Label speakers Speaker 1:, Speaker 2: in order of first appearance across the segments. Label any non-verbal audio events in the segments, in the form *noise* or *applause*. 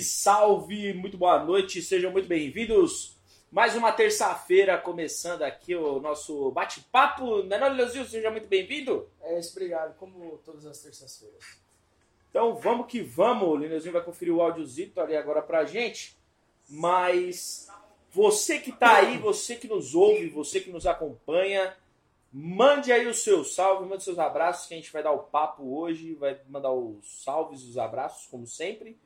Speaker 1: Salve, salve, muito boa noite, sejam muito bem-vindos. Mais uma terça-feira começando aqui o nosso bate-papo, não é não, Leozinho? Seja muito bem-vindo.
Speaker 2: É isso, obrigado, como todas as terças-feiras.
Speaker 1: Então vamos que vamos, o Lineuzinho vai conferir o áudiozito ali agora pra gente, mas você que tá aí, você que nos ouve, você que nos acompanha, mande aí o seu salve, mande seus abraços, que a gente vai dar o papo hoje, vai mandar os salves, os abraços, como sempre.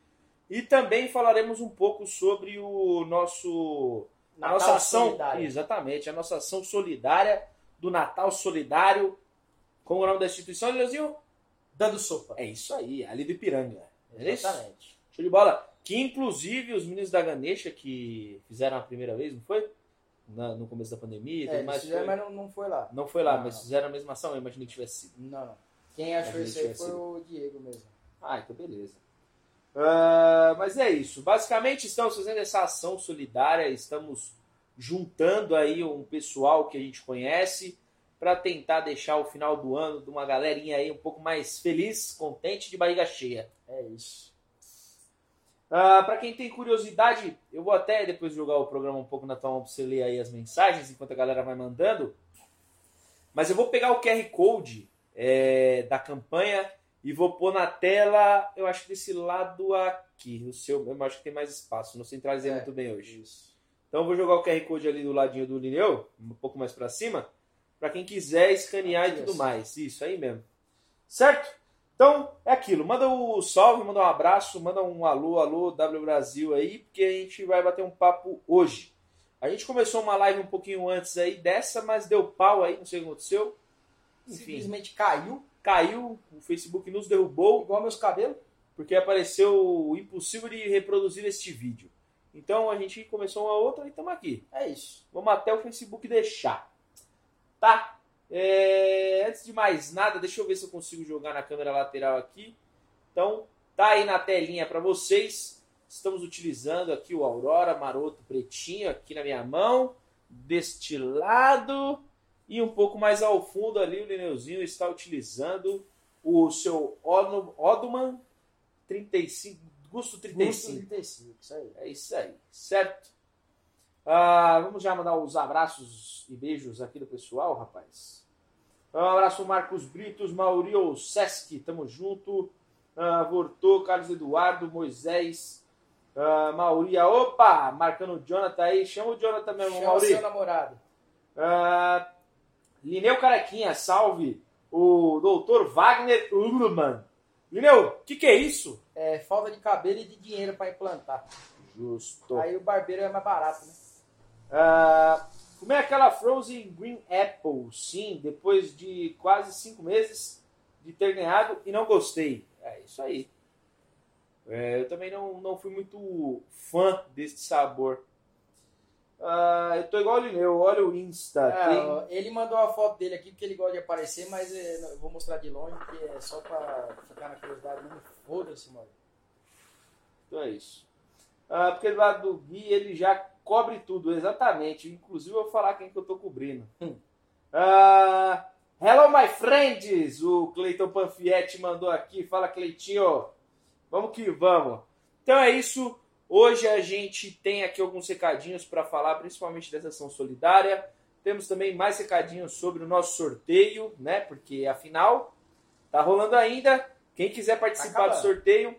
Speaker 1: E também falaremos um pouco sobre o nosso a
Speaker 2: Natal
Speaker 1: nossa ação,
Speaker 2: solidário.
Speaker 1: exatamente, a nossa ação solidária do Natal Solidário. Como é o nome da instituição, Leozinho?
Speaker 2: Dando sopa.
Speaker 1: É isso aí, ali do Ipiranga. É isso?
Speaker 2: Exatamente.
Speaker 1: Show de bola. Que inclusive os meninos da Ganesha que fizeram a primeira vez, não foi? Na- no começo da pandemia, e
Speaker 2: É,
Speaker 1: mais.
Speaker 2: fizeram,
Speaker 1: foi-
Speaker 2: mas não, não foi lá.
Speaker 1: Não foi lá,
Speaker 2: Não,
Speaker 1: mas
Speaker 2: não.
Speaker 1: fizeram a mesma ação, eu imaginei que tivesse sido.
Speaker 2: Não, não. Quem achou isso aí foi
Speaker 1: sido.
Speaker 2: o Diego mesmo.
Speaker 1: Ah, então beleza. Ah, mas é isso. Basicamente estamos fazendo essa ação solidária, estamos juntando aí um pessoal que a gente conhece para tentar deixar o final do ano de uma galerinha aí um pouco mais feliz, contente, de barriga cheia.
Speaker 2: É isso.
Speaker 1: para quem tem curiosidade, eu vou até depois jogar o programa um pouco na tua mão para você ler aí as mensagens enquanto a galera vai mandando. Mas eu vou pegar o QR Code é, da campanha e vou pôr na tela, eu acho que desse lado aqui. O seu, eu acho que tem mais espaço, não centralizei
Speaker 2: É,
Speaker 1: muito bem hoje.
Speaker 2: Isso.
Speaker 1: Então eu vou jogar o QR Code ali do ladinho do Lineu, um pouco mais para cima, para quem quiser escanear
Speaker 2: Aqui,
Speaker 1: e tudo
Speaker 2: assim.
Speaker 1: mais. Isso aí mesmo. Certo? Então é aquilo. Manda o salve, manda um abraço, manda um alô, alô, W Brasil aí, porque a gente vai bater um papo hoje. A gente começou uma live um pouquinho antes aí dessa, mas deu pau aí, não sei o que aconteceu. Enfim,
Speaker 2: Simplesmente caiu,
Speaker 1: caiu, o Facebook nos derrubou
Speaker 2: igual meus cabelos.
Speaker 1: porque apareceu impossível de reproduzir este vídeo. Então a gente começou uma outra e estamos aqui.
Speaker 2: É isso.
Speaker 1: Vamos até o Facebook deixar. Tá? É, Antes de mais nada, deixa eu ver se eu consigo jogar na câmera lateral aqui. Então, tá aí na telinha para vocês. Estamos utilizando aqui o Aurora Maroto Pretinho aqui na minha mão. Deste lado. E um pouco mais ao fundo ali, o Lineuzinho está utilizando o seu Odoman 35, Gusto 35.
Speaker 2: 35, isso aí.
Speaker 1: É isso aí, certo? Ah, vamos já mandar os abraços e beijos aqui do pessoal, rapaz. Um abraço Marcos Britos, Maurio Sesc, tamo junto. Ah, Vortô, Carlos Eduardo, Moisés, ah, Mauria, opa, marcando o Jonathan aí, chama o Jonathan mesmo,
Speaker 2: Chama
Speaker 1: Mauri.
Speaker 2: seu namorado.
Speaker 1: Ah, Lineu Carequinha, salve. O doutor Wagner Urman. Lineu, o que, que é isso?
Speaker 2: É, falta de cabelo e de dinheiro pra implantar.
Speaker 1: Justo.
Speaker 2: Aí o barbeiro é mais barato, né?
Speaker 1: Ah, comer aquela Frozen Green Apple, sim, depois de quase cinco meses de ter ganhado e não gostei. É isso aí. É, eu também não, não fui muito fã desse sabor. Ah, eu tô igual o Lineu, olha o Insta.
Speaker 2: Ó, ele mandou a foto dele aqui porque ele gosta de aparecer, mas não, eu vou mostrar de longe porque é só pra ficar na curiosidade mesmo. Foda-se, mano.
Speaker 1: Então é isso. Ah, porque do lado do Gui ele já cobre tudo, exatamente. Inclusive eu vou falar quem que eu tô cobrindo.
Speaker 2: Hum.
Speaker 1: Ah, hello, my friends! O Cleiton Panfietti mandou aqui. Fala, Cleitinho. Vamos que vamos. Então é isso. Hoje a gente tem aqui alguns recadinhos para falar, principalmente dessa ação solidária. Temos também mais recadinhos sobre o nosso sorteio, né? Porque afinal tá rolando ainda. Quem quiser participar do
Speaker 2: acabando.
Speaker 1: sorteio,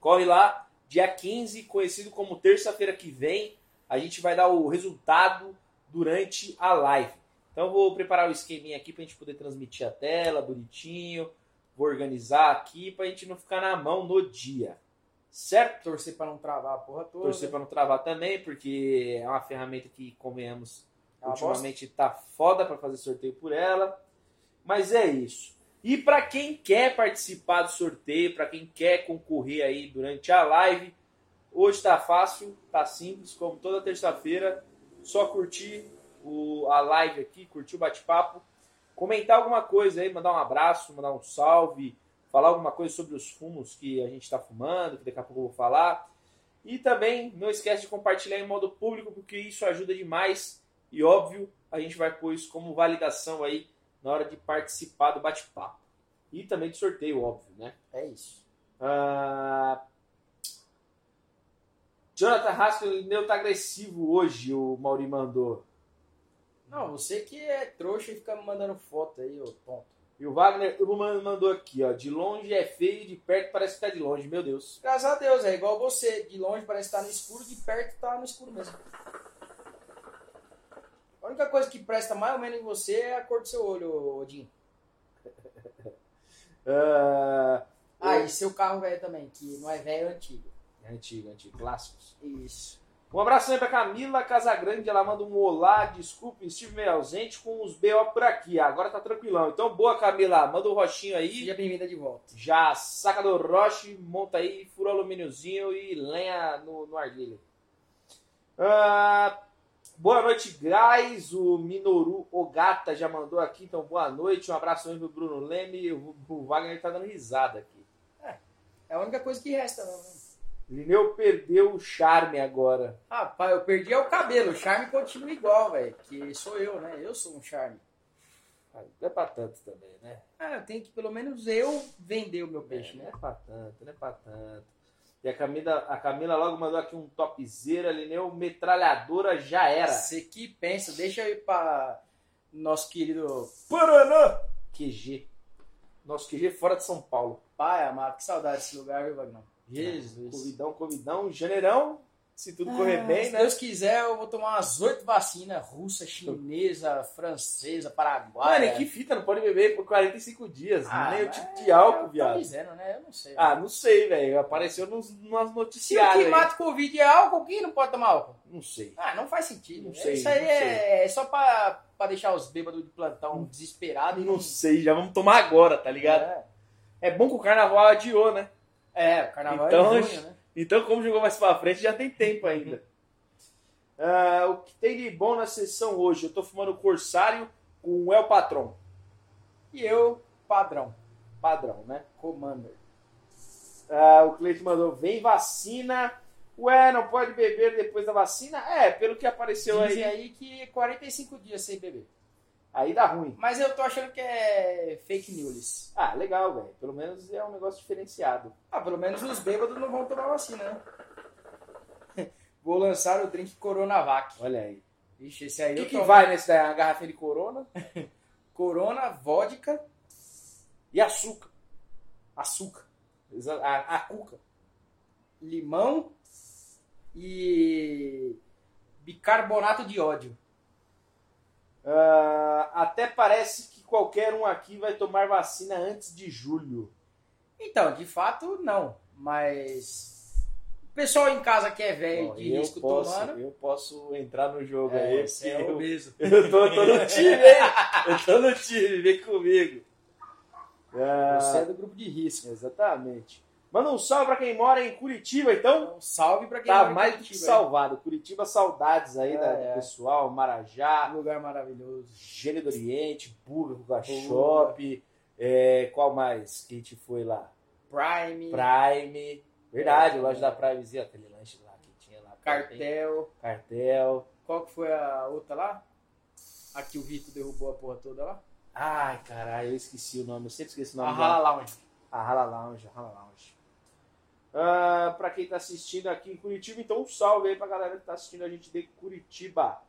Speaker 1: corre lá, dia 15, conhecido como terça-feira que vem, a gente vai dar o resultado durante a live. Então vou preparar o esqueminha aqui pra gente poder transmitir a tela bonitinho, vou organizar aqui pra gente não ficar na mão no dia. Certo?
Speaker 2: Torcer pra não travar a porra toda.
Speaker 1: Torcer pra não travar também, porque é uma ferramenta que, convenhamos,
Speaker 2: É uma
Speaker 1: ultimamente tá foda pra fazer sorteio por ela. Mas é isso. E para quem quer participar do sorteio, para quem quer concorrer aí durante a live, hoje tá fácil, tá simples, como toda terça-feira, só curtir o, a live aqui, curtir o bate-papo, comentar alguma coisa aí, mandar um abraço, mandar um salve, falar alguma coisa sobre os fumos que a gente está fumando, que daqui a pouco eu vou falar. E também não esquece de compartilhar em modo público, porque isso ajuda demais. E óbvio, a gente vai pôr isso como validação aí na hora de participar do bate-papo. E também do sorteio, óbvio, né?
Speaker 2: É isso.
Speaker 1: Ah, Jonathan Haskell, o Lineu tá agressivo hoje, o Mauri mandou.
Speaker 2: Não, você que é trouxa e fica me mandando foto aí, ô tonto.
Speaker 1: E o Wagner mandou aqui, ó. De longe é feio, de perto parece que tá de longe. Meu Deus.
Speaker 2: Graças a Deus, é igual você. De longe parece estar no escuro, de perto tá no escuro mesmo. A única coisa que presta mais ou menos em você é a cor do seu olho, Odin. *laughs*
Speaker 1: Ah,
Speaker 2: Ah, e seu carro velho também, que não é velho, é antigo.
Speaker 1: é antigo, antigo. Clássicos.
Speaker 2: Isso.
Speaker 1: Um abraço aí pra Camila Casagrande. Ela manda um olá. Desculpe, estive meio ausente com os BO por aqui. Agora tá tranquilão. Então, boa, Camila. Manda o rochinho aí.
Speaker 2: Seja bem-vinda de volta.
Speaker 1: Já saca do roche, monta aí, fura alumíniozinho e lenha no, no arguilho. Ah, boa noite, guys. O Minoru Ogata já mandou aqui, então boa noite. Um abraço aí pro Bruno Leme. O, o Wagner tá dando risada aqui.
Speaker 2: É a única coisa que resta, não.
Speaker 1: Lineu perdeu o charme agora.
Speaker 2: Rapaz, eu perdi é o cabelo. O charme continua igual, velho. Que sou eu, né? Eu sou um charme.
Speaker 1: Ah, Não é pra tanto também, né?
Speaker 2: Ah, eu tenho que pelo menos eu vender o meu peixe,
Speaker 1: não
Speaker 2: né?
Speaker 1: é pra tanto, não é pra tanto. E a Camila, a Camila logo mandou aqui um topzera. Lineu metralhadora já era.
Speaker 2: Você que pensa, deixa eu ir pra nosso querido
Speaker 1: Paraná! QG. Nosso QG fora de São Paulo.
Speaker 2: pai amado. Que saudade desse lugar, viu, Vagnão? Jesus.
Speaker 1: Covidão, Covidão, janeirão. Se tudo correr
Speaker 2: Ah,
Speaker 1: bem,
Speaker 2: se
Speaker 1: né?
Speaker 2: Deus quiser, eu vou tomar umas oito vacinas russa, chinesa, francesa, paraguaia.
Speaker 1: Mano, e que fita, não pode beber por 45 dias.
Speaker 2: Ah,
Speaker 1: nem o tipo de álcool, viado.
Speaker 2: Tá dizendo, né? Eu não sei.
Speaker 1: Ah, não sei, velho. Apareceu nos, nos
Speaker 2: Se o que
Speaker 1: aí.
Speaker 2: mata o Covid é álcool, quem não pode tomar álcool?
Speaker 1: Não sei.
Speaker 2: Ah, não faz sentido.
Speaker 1: Não sei,
Speaker 2: Isso aí
Speaker 1: não
Speaker 2: é, é só pra, pra deixar os bêbados de plantão desesperados. e
Speaker 1: Não sei, já vamos tomar agora, tá ligado?
Speaker 2: É,
Speaker 1: É bom que o carnaval adiou, né?
Speaker 2: É, o carnaval
Speaker 1: Então,
Speaker 2: é junho, né?
Speaker 1: Então, como jogou mais pra frente, já tem tempo ainda. Ah, o que tem de bom na sessão hoje? Eu tô fumando Corsário com o El Patron.
Speaker 2: E eu, padrão,
Speaker 1: Padrão, né?
Speaker 2: commander.
Speaker 1: Ah, o Cleiton mandou, vem vacina. Ué, não pode beber depois da vacina? É, pelo que apareceu
Speaker 2: Dizem
Speaker 1: aí,
Speaker 2: aí que 45 dias sem beber.
Speaker 1: Aí dá ruim.
Speaker 2: Mas eu tô achando que é fake news.
Speaker 1: Ah, legal, velho. Pelo menos é um negócio diferenciado.
Speaker 2: Ah, pelo menos os bêbados não vão tomar vacina, né? *laughs* Vou lançar o drink Coronavac.
Speaker 1: Olha aí.
Speaker 2: Ixi, esse aí
Speaker 1: O que, que
Speaker 2: tomo.
Speaker 1: vai nesse daí? Uma garrafinha de corona *laughs*
Speaker 2: Corona, vodka,
Speaker 1: e açúcar.
Speaker 2: açúcar,
Speaker 1: A, a cuca.
Speaker 2: limão e bicarbonato de ódio.
Speaker 1: Ah, até parece que qualquer um aqui vai tomar vacina antes de julho.
Speaker 2: Então, de fato, não. Mas o pessoal em casa que é velho de risco
Speaker 1: posso,
Speaker 2: tomando.
Speaker 1: eu posso entrar no jogo
Speaker 2: É,
Speaker 1: aí.
Speaker 2: você é
Speaker 1: eu,
Speaker 2: obeso. *laughs*
Speaker 1: eu tô, tô no time, hein? Eu tô no time, vem comigo. *laughs* Ah,
Speaker 2: Você é do grupo de risco.
Speaker 1: Exatamente. Manda um salve pra quem mora em Curitiba, então.
Speaker 2: Então, salve pra quem
Speaker 1: Tá
Speaker 2: mora em
Speaker 1: mais do que
Speaker 2: Curitiba,
Speaker 1: salvado. Curitiba, saudades aí
Speaker 2: É,
Speaker 1: da- do
Speaker 2: é.
Speaker 1: pessoal. Marajá,
Speaker 2: Lugar maravilhoso.
Speaker 1: Gênio do Oriente, Buga, Ruga Shop. É, qual mais que a gente foi lá?
Speaker 2: Prime,
Speaker 1: Prime. Verdade,
Speaker 2: É.
Speaker 1: loja da Primezinha, aquele lanche lá que tinha lá.
Speaker 2: cartel.
Speaker 1: Cartel.
Speaker 2: Qual que foi a outra lá? A que o Vitor derrubou a porra toda lá?
Speaker 1: Ai, caralho, eu esqueci o nome. Eu sempre esqueço o
Speaker 2: A
Speaker 1: nome.
Speaker 2: Rala
Speaker 1: dela.
Speaker 2: Lounge.
Speaker 1: A Rala Lounge, a Rala Lounge. Ah, pra quem tá assistindo aqui em Curitiba, então um salve aí pra galera que tá assistindo a gente de Curitiba.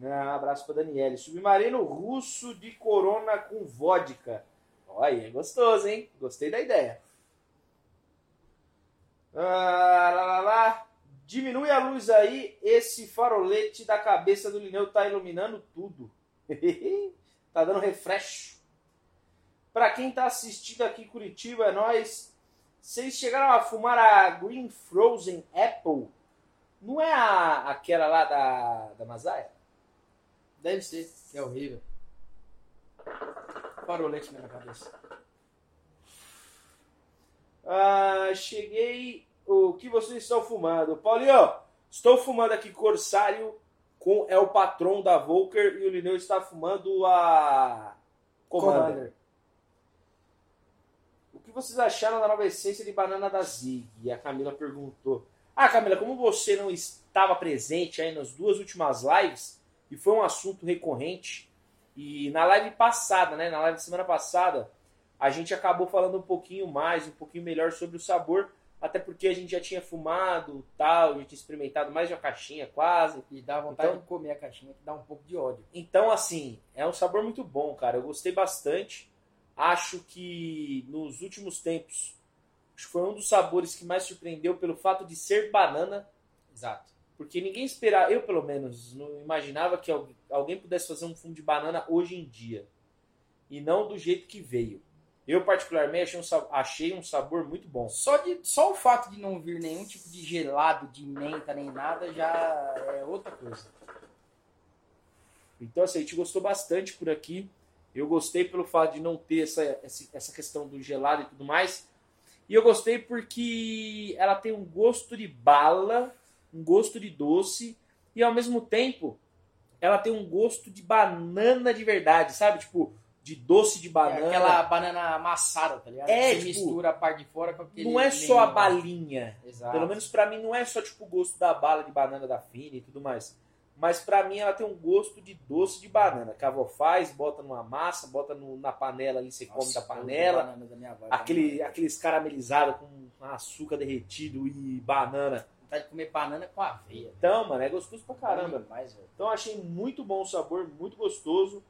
Speaker 1: Um abraço pra Daniele. Submarino russo de corona com vodka. Olha, é gostoso, hein? Gostei da ideia. Ah, lá, lá, lá. Diminui a luz aí, esse farolete da cabeça do Lineu tá iluminando tudo. *laughs* tá dando refresh. Pra quem tá assistindo aqui em Curitiba, é nóis. Vocês chegaram a fumar a Green Frozen Apple? Não é a, aquela lá da, da Masaia?
Speaker 2: Deve ser, que é horrível. Parolete na minha cabeça.
Speaker 1: Ah, cheguei. O que vocês estão fumando? Paulinho, estou fumando aqui Corsário com é o patrão da Volker e o Lineu está fumando a Commander. O que vocês acharam da nova essência de banana da Zig? E a Camila perguntou. Ah, Camila, como você não estava presente aí nas duas últimas lives, e foi um assunto recorrente, e na live passada, né, na live da semana passada, a gente acabou falando um pouquinho mais, um pouquinho melhor sobre o sabor, até porque a gente já tinha fumado, tal, já tinha experimentado mais de uma caixinha quase.
Speaker 2: E dá vontade
Speaker 1: Então-
Speaker 2: de comer a caixinha, que dá um pouco de ódio.
Speaker 1: Então, assim, é um sabor muito bom, cara. Eu gostei bastante. Acho que nos últimos tempos, acho que foi um dos sabores que mais surpreendeu pelo fato de ser banana,
Speaker 2: Exato.
Speaker 1: porque ninguém esperava, eu pelo menos, não imaginava que al- alguém pudesse fazer um fumo de banana hoje em dia. E não do jeito que veio. Eu, particularmente, achei um, achei um sabor muito bom.
Speaker 2: Só, de, só o fato de não vir nenhum tipo de gelado, de menta, nem nada, já é outra coisa.
Speaker 1: Então, assim, a gente gostou bastante por aqui. Eu gostei pelo fato de não ter essa, essa questão do gelado e tudo mais. E eu gostei porque ela tem um gosto de bala, um gosto de doce, e ao mesmo tempo ela tem um gosto de banana de verdade, sabe? Tipo, de doce de
Speaker 2: É
Speaker 1: banana.
Speaker 2: aquela banana amassada, tá ligado?
Speaker 1: É,
Speaker 2: Você
Speaker 1: tipo,
Speaker 2: mistura a parte de fora com aquele.
Speaker 1: Não é só a
Speaker 2: meio-
Speaker 1: balinha.
Speaker 2: Exato.
Speaker 1: Pelo menos pra mim não é só tipo o gosto da bala de banana da Fini e tudo mais. Mas pra mim ela tem um gosto de doce de banana. Que a avó faz, bota numa massa, bota no- na panela ali, você come
Speaker 2: Nossa,
Speaker 1: da
Speaker 2: eu amo
Speaker 1: panela.
Speaker 2: da avó,
Speaker 1: Aquele, aqueles caramelizados com açúcar derretido e banana.
Speaker 2: Vontade de comer banana com aveia.
Speaker 1: Então, mano, é gostoso pra caramba.
Speaker 2: Demais.
Speaker 1: Então achei muito bom o sabor, muito gostoso.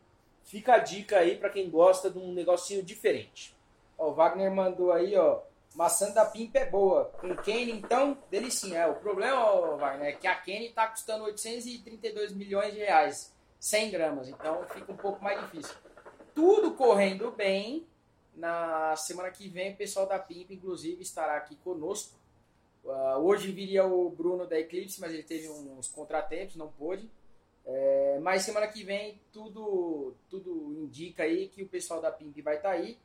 Speaker 1: Fica a dica aí pra quem gosta de um negocinho diferente.
Speaker 2: Ó, o Wagner mandou aí, ó. Maçã da Pimpa é boa. Com Kenny, então, delicinha. O problema, ó, Wagner, é que a Kenny tá custando 832 milhões de reais. 100 gramas. Então fica um pouco mais difícil. Tudo correndo bem. Na semana que vem, o pessoal da Pimpa, inclusive, estará aqui conosco. Ah, hoje viria o Bruno da Eclipse, mas ele teve uns contratempos, não pôde. É, mas semana que vem tudo, tudo indica aí que o pessoal da Pimp vai estar aí.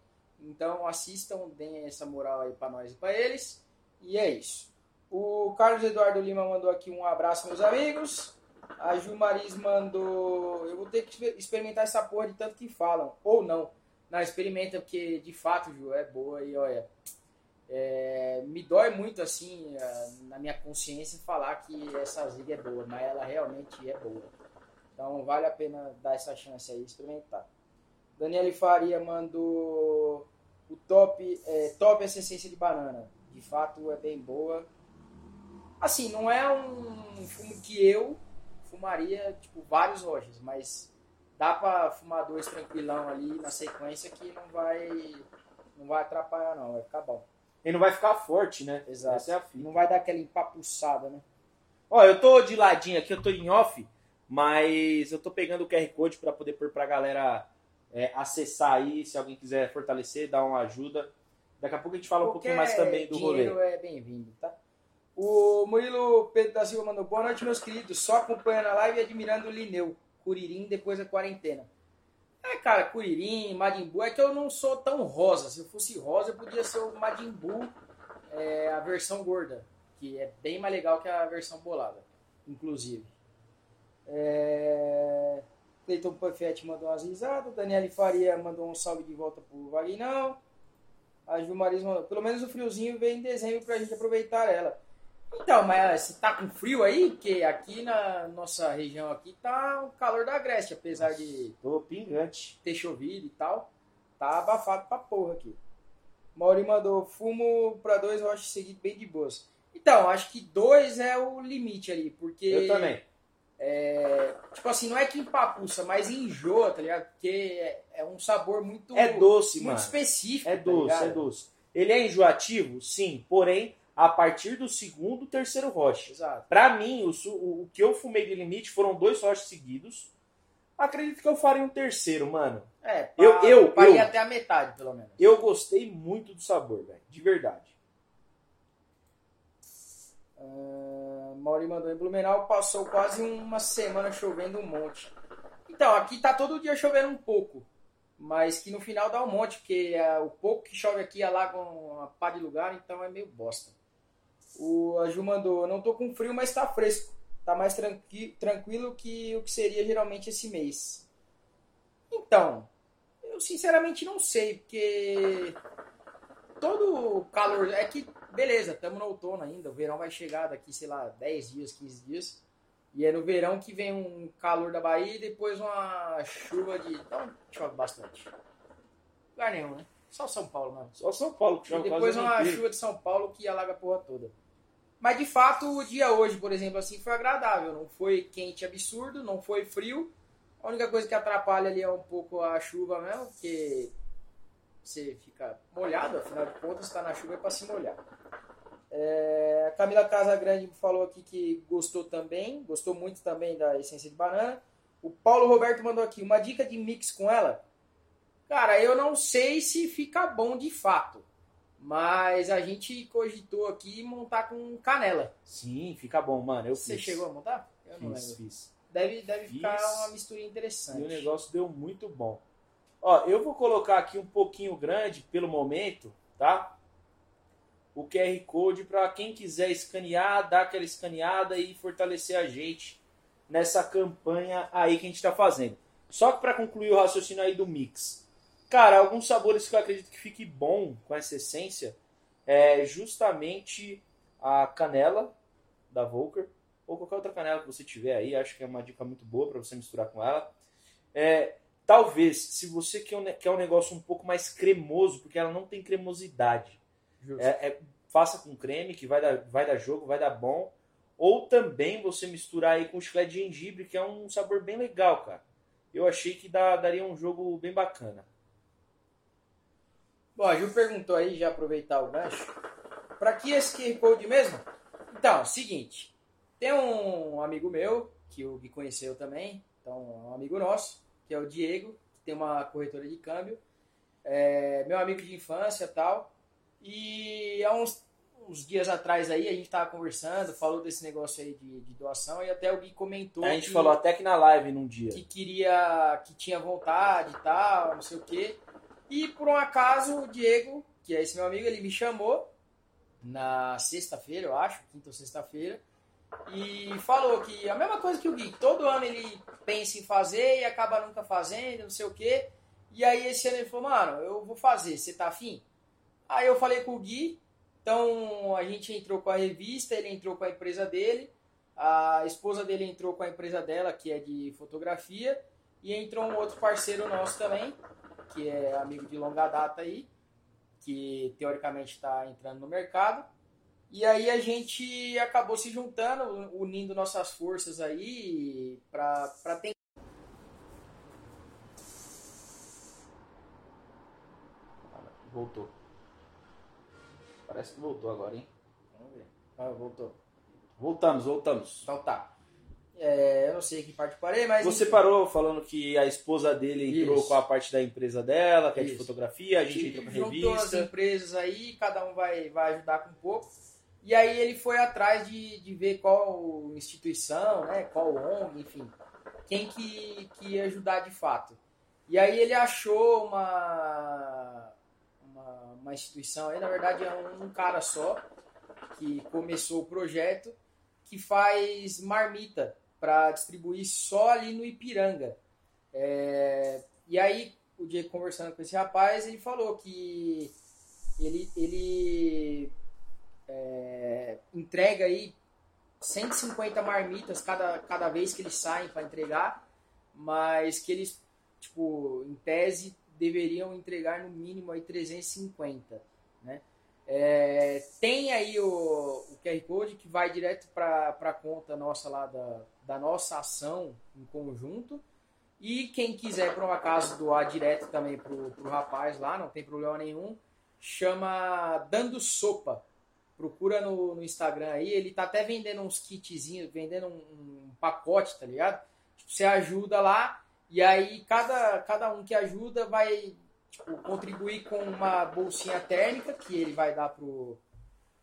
Speaker 2: Então assistam, deem essa moral aí pra nós e pra eles. E é isso. O Carlos Eduardo Lima mandou aqui um abraço, meus amigos. A Ju Maris mandou. Eu vou ter que experimentar essa porra de tanto que falam. Ou não. Não, experimenta, porque de fato, Ju, é boa e olha. é, me dói muito assim na minha consciência falar que essa ziga é boa, mas ela realmente é boa. Então vale a pena dar essa chance aí, experimentar. Daniele Faria mandou o top, é, top essa essência de banana. De fato é bem boa. Assim, não é um fumo que eu fumaria, tipo, vários roches, mas dá pra fumar dois tranquilão ali na sequência que não vai não vai atrapalhar não, vai ficar bom.
Speaker 1: Ele não vai ficar forte, né?
Speaker 2: Exato.
Speaker 1: Essa é a fita.
Speaker 2: Não vai dar aquela empapuçada, né?
Speaker 1: Ó, eu tô de ladinho aqui, eu tô em off, mas eu tô pegando o QR Code pra poder pôr pra galera é, acessar aí, se alguém quiser fortalecer, dar uma ajuda. Daqui a pouco a gente fala um pouquinho mais
Speaker 2: Qualquer
Speaker 1: também do rolê.
Speaker 2: é bem-vindo, tá? O Murilo Pedro da Silva mandou boa noite, meus queridos. Só acompanhando a live e admirando o Lineu, Curirim, depois da quarentena. É, cara, Curirim, Majin Buu, é que eu não sou tão rosa. Se eu fosse rosa, eu podia ser o Majin Buu, é, a versão gorda, que é bem mais legal que a versão bolada, inclusive. É... Cleiton Puffett mandou umas risadas, Daniele Faria mandou um salve de volta pro Vagnão. A Ju Maris mandou, pelo menos o friozinho vem em dezembro pra gente aproveitar ela. Então, mas você tá com frio aí? Porque aqui na nossa região aqui tá o calor da Grécia, apesar de
Speaker 1: Tô pingante.
Speaker 2: ter chovido e tal. Tá abafado pra porra aqui. Mauri mandou fumo pra dois roches seguidos bem de boas. Então, acho que dois é o limite ali, porque.
Speaker 1: Eu também.
Speaker 2: É, tipo assim, não é que empapuça, mas enjoa, tá ligado? Porque é, é um sabor muito,
Speaker 1: É doce,
Speaker 2: muito
Speaker 1: mano.
Speaker 2: específico.
Speaker 1: É
Speaker 2: tá
Speaker 1: doce,
Speaker 2: ligado?
Speaker 1: é doce. Ele é enjoativo? Sim. Porém, a partir do segundo, terceiro roche.
Speaker 2: Exato.
Speaker 1: Pra mim, o, o, o que eu fumei de limite foram dois roches seguidos. Acredito que eu faria um terceiro, mano.
Speaker 2: É, pra,
Speaker 1: Eu- eu-
Speaker 2: pra
Speaker 1: eu-
Speaker 2: até a metade, pelo menos.
Speaker 1: Eu gostei muito do sabor, velho. De verdade.
Speaker 2: Ah, Mauri mandou em Blumenau, passou quase uma semana chovendo um monte. Então, aqui tá todo dia chovendo um pouco. Mas que no final dá um monte, porque ah, o pouco que chove aqui alaga uma pá de lugar, então é meio bosta. O a Ju mandou, não tô com frio, mas tá fresco. Tá mais tranqui tranquilo que o que seria geralmente esse mês. Então, eu sinceramente não sei, porque todo calor. É que, beleza, estamos no outono ainda, o verão vai chegar daqui, sei lá, 10 dias, 15 dias. E é no verão que vem um calor da Bahia e depois uma chuva de. Então, chove bastante. Lugar nenhum, né? Só São Paulo, mano.
Speaker 1: Só São Paulo que
Speaker 2: E
Speaker 1: chove
Speaker 2: depois
Speaker 1: o ano
Speaker 2: uma
Speaker 1: inteiro.
Speaker 2: chuva de São Paulo que alaga a porra toda. Mas de fato, o dia hoje, por exemplo, assim, foi agradável. Não foi quente absurdo, não foi frio. A única coisa que atrapalha ali é um pouco a chuva mesmo, porque você fica molhado, afinal de contas, está na chuva é para se molhar. É, a Camila Casagrande falou aqui que gostou também, gostou muito também da essência de banana. O Paulo Roberto mandou aqui uma dica de mix com ela. Cara, eu não sei se fica bom de fato, mas a gente cogitou aqui montar com canela.
Speaker 1: Sim, fica bom, mano. Eu
Speaker 2: Você
Speaker 1: fiz.
Speaker 2: chegou a montar? Eu não
Speaker 1: Fiz,
Speaker 2: lembro.
Speaker 1: fiz.
Speaker 2: Deve, deve ficar
Speaker 1: Fiz.
Speaker 2: uma mistura interessante.
Speaker 1: E o negócio deu muito bom. Ó, eu vou colocar aqui um pouquinho grande pelo momento, tá? O QR Code para quem quiser escanear, dar aquela escaneada e fortalecer a gente nessa campanha aí que a gente está fazendo. Só que para concluir o raciocínio aí do mix. Cara, alguns sabores que eu acredito que fique bom com essa essência é justamente a canela da Volker ou qualquer outra canela que você tiver aí, acho que é uma dica muito boa para você misturar com ela. É, talvez, se você quer um, quer um negócio um pouco mais cremoso, porque ela não tem cremosidade. É, é, faça com creme, que vai dar, vai dar jogo, vai dar bom. Ou também você misturar aí com chiclete de gengibre, que é um sabor bem legal, cara. Eu achei que dá- daria um jogo bem bacana.
Speaker 2: Bom, a Ju perguntou aí, já aproveitar o gancho. Pra que esse QR Code mesmo? Então, seguinte. Tem um amigo meu, que o Gui conheceu também, então um amigo nosso, que é o Diego, que tem uma corretora de câmbio. É, meu amigo de infância tal. E há uns, uns dias atrás aí, a gente tava conversando, falou desse negócio aí de, de doação, e até o Gui comentou
Speaker 1: A gente
Speaker 2: que-
Speaker 1: falou até que na live num dia.
Speaker 2: que queria, que tinha vontade e tal, não sei o quê. E por um acaso o Diego, que é esse meu amigo, ele me chamou na sexta-feira, eu acho, quinta ou sexta-feira, e falou que a mesma coisa que o Gui, todo ano ele pensa em fazer e acaba nunca fazendo, não sei o quê. E aí esse ano ele falou, mano, eu vou fazer, você tá afim? Aí eu falei com o Gui, então a gente entrou com a revista, ele entrou com a empresa dele, a esposa dele entrou com a empresa dela, que é de fotografia, e entrou um outro parceiro nosso também, que é amigo de longa data aí, que teoricamente está entrando no mercado. E aí a gente acabou se juntando, unindo nossas forças aí para tentar.
Speaker 1: Voltou. Parece que voltou agora, hein?
Speaker 2: Vamos ver. Ah, voltou.
Speaker 1: Voltamos, voltamos.
Speaker 2: Então tá. É, eu não sei que parte parei, mas.
Speaker 1: Você
Speaker 2: enfim.
Speaker 1: parou falando que a esposa dele entrou
Speaker 2: Isso.
Speaker 1: com a parte da empresa dela, que é de
Speaker 2: Isso.
Speaker 1: fotografia, a gente entrou com a
Speaker 2: juntou as
Speaker 1: revista.
Speaker 2: empresas aí, cada um vai, vai ajudar com um pouco. E aí ele foi atrás de, de ver qual instituição, né, qual ONG, enfim, quem que, que ia ajudar de fato. E aí ele achou uma, uma, instituição aí, na verdade é um, um cara só, que começou o projeto, que faz marmita para distribuir só ali no Ipiranga. É, e aí o Diego conversando com esse rapaz, ele falou que ele, ele é, entrega aí 150 marmitas cada, cada vez que eles saem para entregar, mas que eles, tipo, em tese, deveriam entregar no mínimo aí 350, né? É, tem aí o, o QR Code que vai direto para a conta nossa lá da, da nossa ação em conjunto. E quem quiser, por um acaso, doar direto também pro, pro rapaz lá, não tem problema nenhum, chama Dando Sopa. Procura no, no Instagram aí, ele tá até vendendo uns kitzinhos, vendendo um, um pacote, tá ligado? Tipo, você ajuda lá, e aí cada, cada um que ajuda vai tipo, contribuir com uma bolsinha térmica que ele vai dar pro,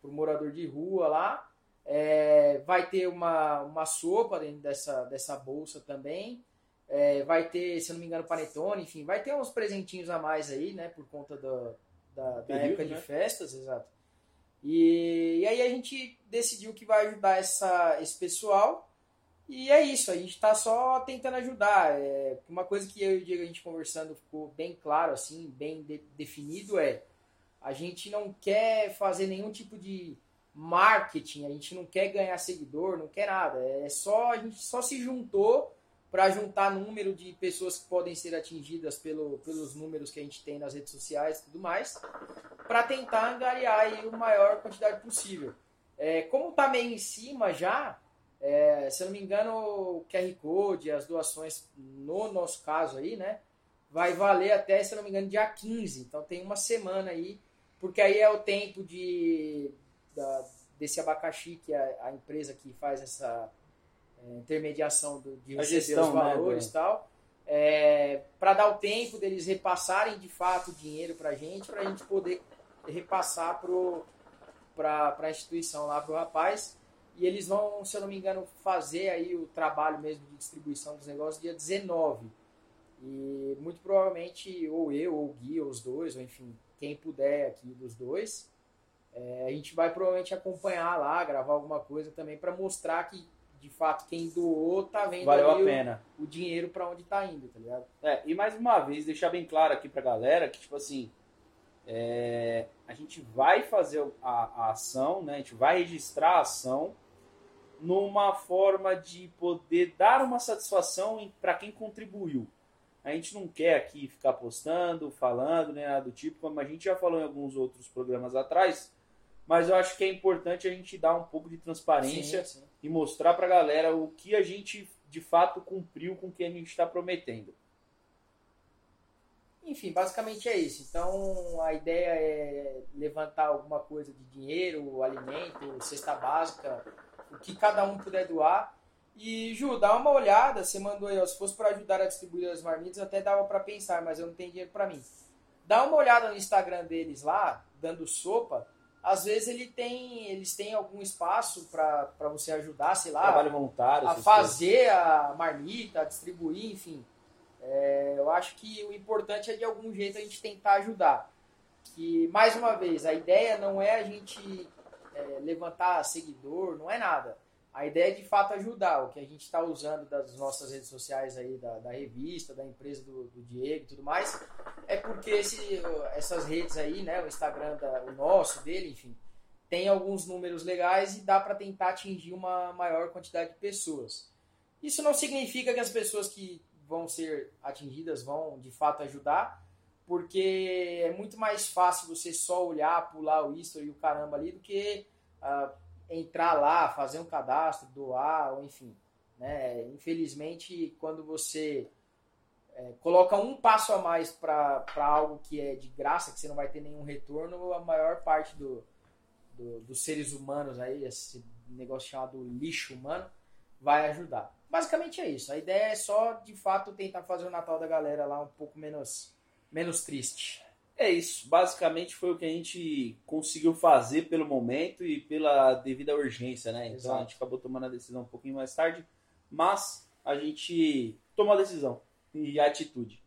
Speaker 2: pro morador de rua lá. É, vai ter uma, uma sopa dentro dessa, dessa bolsa também. É, vai ter, se eu não me engano, panetone, enfim, vai ter uns presentinhos a mais aí, né? Por conta do, da, da
Speaker 1: Período,
Speaker 2: época
Speaker 1: né?
Speaker 2: de festas, exato. E, e aí a gente decidiu que vai ajudar essa, esse pessoal. E é isso, a gente tá só tentando ajudar. É, uma coisa que eu e o Diego a gente conversando ficou bem claro, assim, bem de- definido é a gente não quer fazer nenhum tipo de marketing, a gente não quer ganhar seguidor, não quer nada. É só a gente só se juntou para juntar número de pessoas que podem ser atingidas pelo, pelos números que a gente tem nas redes sociais e tudo mais, para tentar angariar aí a maior quantidade possível. É, como está meio em cima já, é, se eu não me engano, o QR Code, as doações, no nosso caso aí, né, vai valer até, se eu não me engano, dia 15. Então tem uma semana aí, porque aí é o tempo de, da, desse abacaxi, que é a empresa que faz essa é, intermediação do, de receber gestão, os né, valores e né, tal, é, para dar o tempo deles repassarem de fato o dinheiro para a gente, para a gente poder repassar para a instituição lá para o rapaz. E eles vão, se eu não me engano, fazer aí o trabalho mesmo de distribuição dos negócios dia 19. E muito provavelmente, ou eu, ou o Gui, ou os dois, ou enfim, quem puder aqui dos dois, é, a gente vai provavelmente acompanhar lá, gravar alguma coisa também para mostrar que de fato quem doou tá vendo
Speaker 1: Valeu a pena.
Speaker 2: O, o dinheiro para onde tá indo, tá ligado?
Speaker 1: É, e mais uma vez, deixar bem claro aqui pra galera que, tipo assim, é, a gente vai fazer a, a, ação, né? A gente vai registrar a ação numa forma de poder dar uma satisfação para quem contribuiu. A gente não quer aqui ficar postando, falando, nem nada do tipo, como a gente já falou em alguns outros programas atrás, mas eu acho que é importante a gente dar um pouco de transparência sim, sim. e mostrar para a galera o que a gente de fato cumpriu com o que a gente está prometendo.
Speaker 2: Enfim, basicamente é isso. Então a ideia é levantar alguma coisa de dinheiro, alimento, cesta básica, o que cada um puder doar. E Ju, dá uma olhada, você mandou aí, ó, se fosse para ajudar a distribuir as marmitas, até dava para pensar, mas eu não tenho dinheiro para mim. Dá uma olhada no Instagram deles lá, dando sopa às vezes ele tem, eles têm algum espaço para você ajudar, sei lá,
Speaker 1: trabalho voluntário,
Speaker 2: a fazer coisas. a marmita, a distribuir, enfim. É, eu acho que o importante é de algum jeito a gente tentar ajudar. Que mais uma vez, a ideia não é a gente é, levantar seguidor, não é nada. A ideia é de fato ajudar. O que a gente está usando das nossas redes sociais aí, da, da revista, da empresa do, do, Diego e tudo mais, é porque esse, essas redes aí, né, o Instagram, da, o nosso, dele, enfim, tem alguns números legais e dá para tentar atingir uma maior quantidade de pessoas. Isso não significa que as pessoas que vão ser atingidas vão de fato ajudar, porque é muito mais fácil você só olhar, pular o history e o caramba ali do que. Uh, entrar lá, fazer um cadastro, doar, ou enfim. Né? Infelizmente, quando você é, coloca um passo a mais para algo que é de graça, que você não vai ter nenhum retorno, a maior parte do, do, dos seres humanos aí, esse negócio chamado lixo humano, vai ajudar. Basicamente é isso. A ideia é só, de fato, tentar fazer o Natal da galera lá um pouco menos, menos triste.
Speaker 1: É isso. Basicamente foi o que a gente conseguiu fazer pelo momento e pela devida urgência, né? Então Exato. a gente acabou tomando a decisão um pouquinho mais tarde, mas a gente tomou a decisão e a atitude.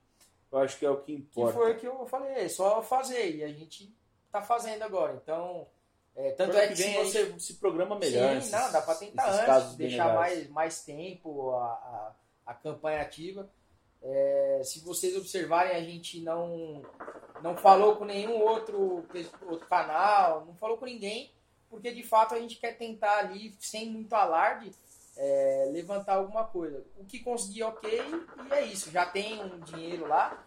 Speaker 1: Eu acho que é o que importa.
Speaker 2: Que foi o que eu falei, é só fazer e a gente tá fazendo agora. Então, é, tanto é que, se você gente...
Speaker 1: se programa melhor.
Speaker 2: Sim, não, dá para tentar antes, deixar mais, mais tempo a, a, a campanha ativa. É, se vocês observarem, a gente não, não falou com nenhum outro, outro canal, não falou com ninguém, porque de fato a gente quer tentar ali, sem muito alarde, é, levantar alguma coisa. O que conseguir, ok, e é isso. Já tem um dinheiro lá,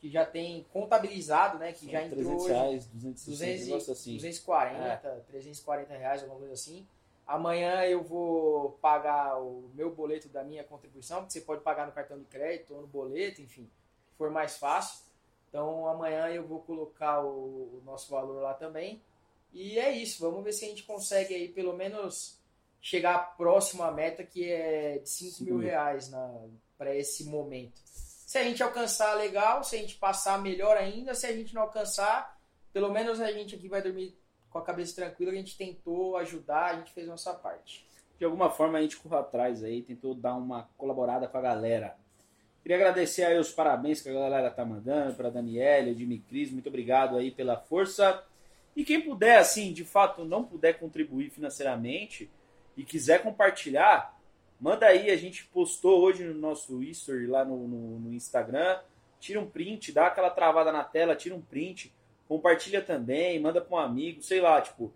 Speaker 2: que já tem contabilizado, né? Que Sim, já entrou
Speaker 1: 300 reais, 260, 200,
Speaker 2: assim. 240, é. 340 reais, alguma coisa assim. Amanhã eu vou pagar o meu boleto da minha contribuição, que você pode pagar no cartão de crédito ou no boleto, enfim, for mais fácil. Então amanhã eu vou colocar o, o, nosso valor lá também. E é isso, vamos ver se a gente consegue aí pelo menos chegar próximo à meta que é de 5 mil reais para esse momento. Se a gente alcançar, legal. Se a gente passar, melhor ainda. Se a gente não alcançar, pelo menos a gente aqui vai dormir com a cabeça tranquila, a gente tentou ajudar, a gente fez a nossa parte.
Speaker 1: De alguma forma a gente correu atrás aí, tentou dar uma colaborada com a galera. Queria agradecer aí os parabéns que a galera tá mandando para Daniela, Jimmy Cris, muito obrigado aí pela força. E quem puder, assim, de fato não puder contribuir financeiramente e quiser compartilhar, manda aí, a gente postou hoje no nosso history lá no, no, no Instagram, tira um print, dá aquela travada na tela, tira um print, compartilha também, manda para um amigo, sei lá, tipo,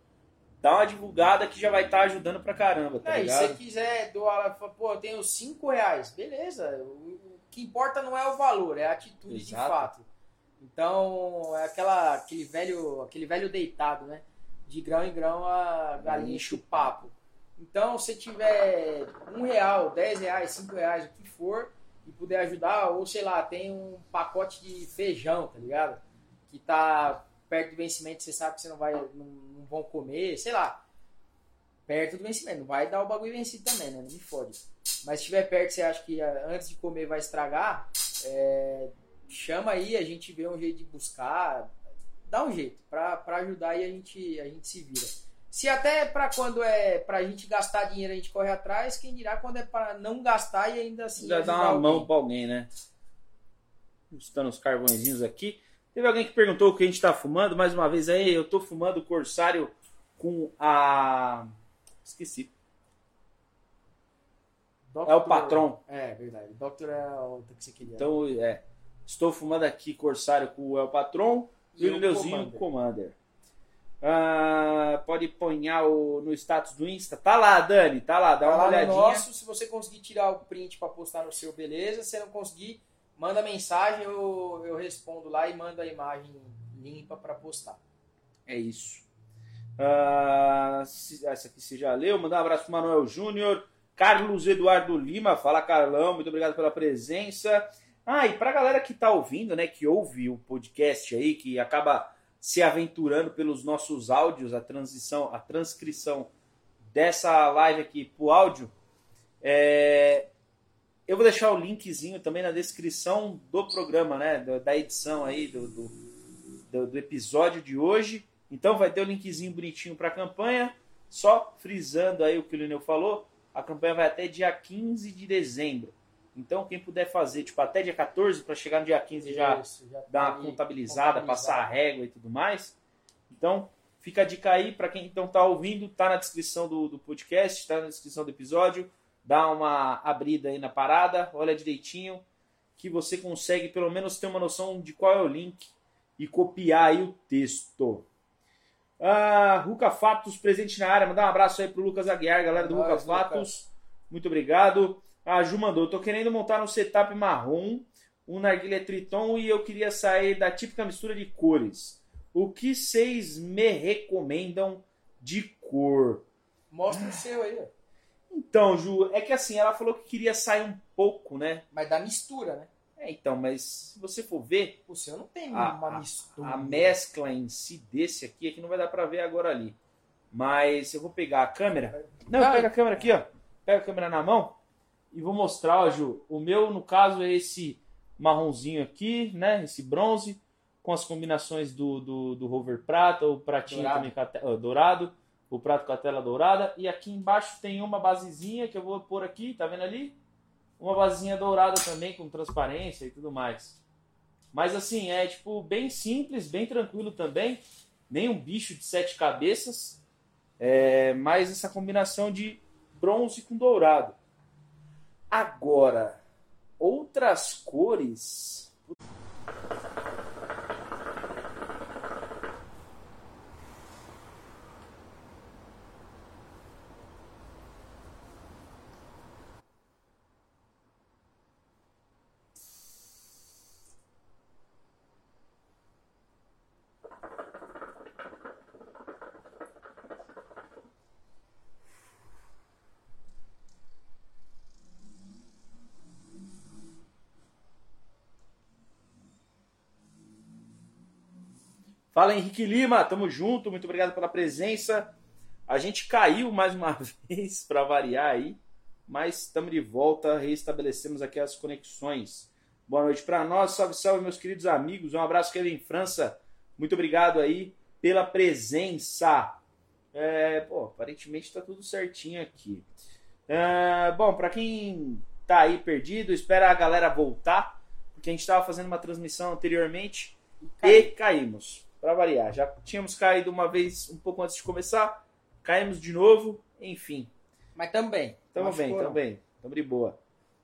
Speaker 1: dá uma divulgada que já vai estar ajudando pra caramba, tá
Speaker 2: e
Speaker 1: ligado?
Speaker 2: se você quiser doar, pô, eu tenho 5 reais, beleza. O, que importa não é o valor, é a atitude de
Speaker 1: Exato.
Speaker 2: fato. Então, é aquela, aquele, velho, aquele velho deitado, né? De grão em grão a galinha enche o papo. Então, se tiver um real, dez reais, cinco reais, o que for, e puder ajudar, ou sei lá, tem um pacote de feijão, tá ligado? Que tá perto do vencimento, você sabe que você não vai, não, não vão comer, sei lá. Perto do vencimento, não vai dar o bagulho vencido também, né? Não me fode. Mas se estiver perto, você acha que ah, antes de comer vai estragar, é, chama aí, a gente vê um jeito de buscar, dá um jeito, pra, pra ajudar aí a gente, a gente se vira. Se até pra quando é pra gente gastar dinheiro a gente corre atrás, quem dirá quando é pra não gastar e ainda assim
Speaker 1: Já dá uma mão
Speaker 2: alguém.
Speaker 1: pra alguém, né? Estando os carvõezinhos aqui. Teve alguém que perguntou o que a gente tá fumando. Mais uma vez aí, eu tô fumando o Corsário com a. Esqueci. É o patrão.
Speaker 2: É, verdade. Doctor é o que você queria.
Speaker 1: Então, é. Estou fumando aqui Corsário com o El Patron e, o
Speaker 2: o
Speaker 1: Neuzinho
Speaker 2: Commander.
Speaker 1: Commander. Ah, pode ponhar o, no status do Insta. Tá lá, Dani, tá lá, dá
Speaker 2: Tá
Speaker 1: uma
Speaker 2: lá no
Speaker 1: olhadinha.
Speaker 2: nosso, se você conseguir tirar o print pra postar no seu, beleza. Se não conseguir, manda mensagem, eu, eu respondo lá e mando a imagem limpa pra postar.
Speaker 1: É isso. Ah, essa aqui você já leu. Mandar um abraço pro Manuel Júnior. Carlos Eduardo Lima. Fala, Carlão. Muito obrigado pela presença. Ah, e pra galera que tá ouvindo, né, que ouve o podcast aí, que acaba se aventurando pelos nossos áudios, a transição, a transcrição dessa live aqui pro áudio, é, eu vou deixar o linkzinho também na descrição do programa, né, da- edição aí, do- do, do, do episódio de hoje. Então vai ter o linkzinho bonitinho para a campanha. Só frisando aí o que o Lineu falou, a campanha vai até dia 15 de dezembro. Então quem puder fazer tipo até dia 14 para chegar no dia 15 já
Speaker 2: Isso, já
Speaker 1: dar
Speaker 2: tá
Speaker 1: uma
Speaker 2: ali
Speaker 1: contabilizada,
Speaker 2: contabilizado.
Speaker 1: passar a régua e tudo mais. Então fica a dica aí para quem então tá ouvindo, tá na descrição do, do podcast, tá na descrição do episódio. Dá uma abrida aí na parada, olha direitinho que você consegue pelo menos ter uma noção de qual é o link e copiar aí o texto. Ah, Ruca Fatos presente na área. Mandar um abraço aí pro Lucas Aguiar, galera do Ruca Fatos. Muito obrigado. A Ju mandou. Tô querendo montar um setup marrom, um narguilé Triton e eu queria sair da típica mistura de cores. O que vocês me recomendam de cor?
Speaker 2: Mostra o seu aí, ó.
Speaker 1: Então, Ju, é que assim, ela falou que queria sair um pouco, né?
Speaker 2: Mas da mistura, né?
Speaker 1: É, então, mas se você for ver,
Speaker 2: O seu não tem
Speaker 1: A-
Speaker 2: uma
Speaker 1: a-
Speaker 2: mistura.
Speaker 1: A mescla em si desse aqui é que não vai dar pra ver agora ali. Mas eu vou pegar a câmera. Não, pega a câmera aqui, ó. Pega a câmera na mão e vou mostrar, ó, Ju. O meu, no caso, é esse marronzinho aqui, né? Esse bronze, com as combinações do, do, do rover prata, o pratinho
Speaker 2: Dourado.
Speaker 1: também a dourado, o prato com a tela dourada. E aqui embaixo tem uma basezinha que eu vou pôr aqui, tá vendo ali? Uma basezinha dourada também, com transparência e tudo mais. Mas assim, é tipo bem simples, bem tranquilo também. Nem um bicho de sete cabeças. É, mas essa combinação de bronze com dourado. Agora, outras cores. Fala Henrique Lima, tamo junto, muito obrigado pela presença. A gente caiu mais uma *laughs* vez para variar aí, mas estamos de volta, reestabelecemos aqui as conexões. Boa noite para nós, salve, salve meus queridos amigos, um abraço Kevin França, muito obrigado aí pela presença. É, pô, aparentemente está tudo certinho aqui. É, bom, para quem tá aí perdido, espera a galera voltar, porque a gente estava fazendo uma transmissão anteriormente e caímos, para variar. Já tínhamos caído uma vez um pouco antes de começar, caímos de novo, enfim.
Speaker 2: Mas também.
Speaker 1: Tamo
Speaker 2: Machucou,
Speaker 1: bem, tamo bem, tamo de boa.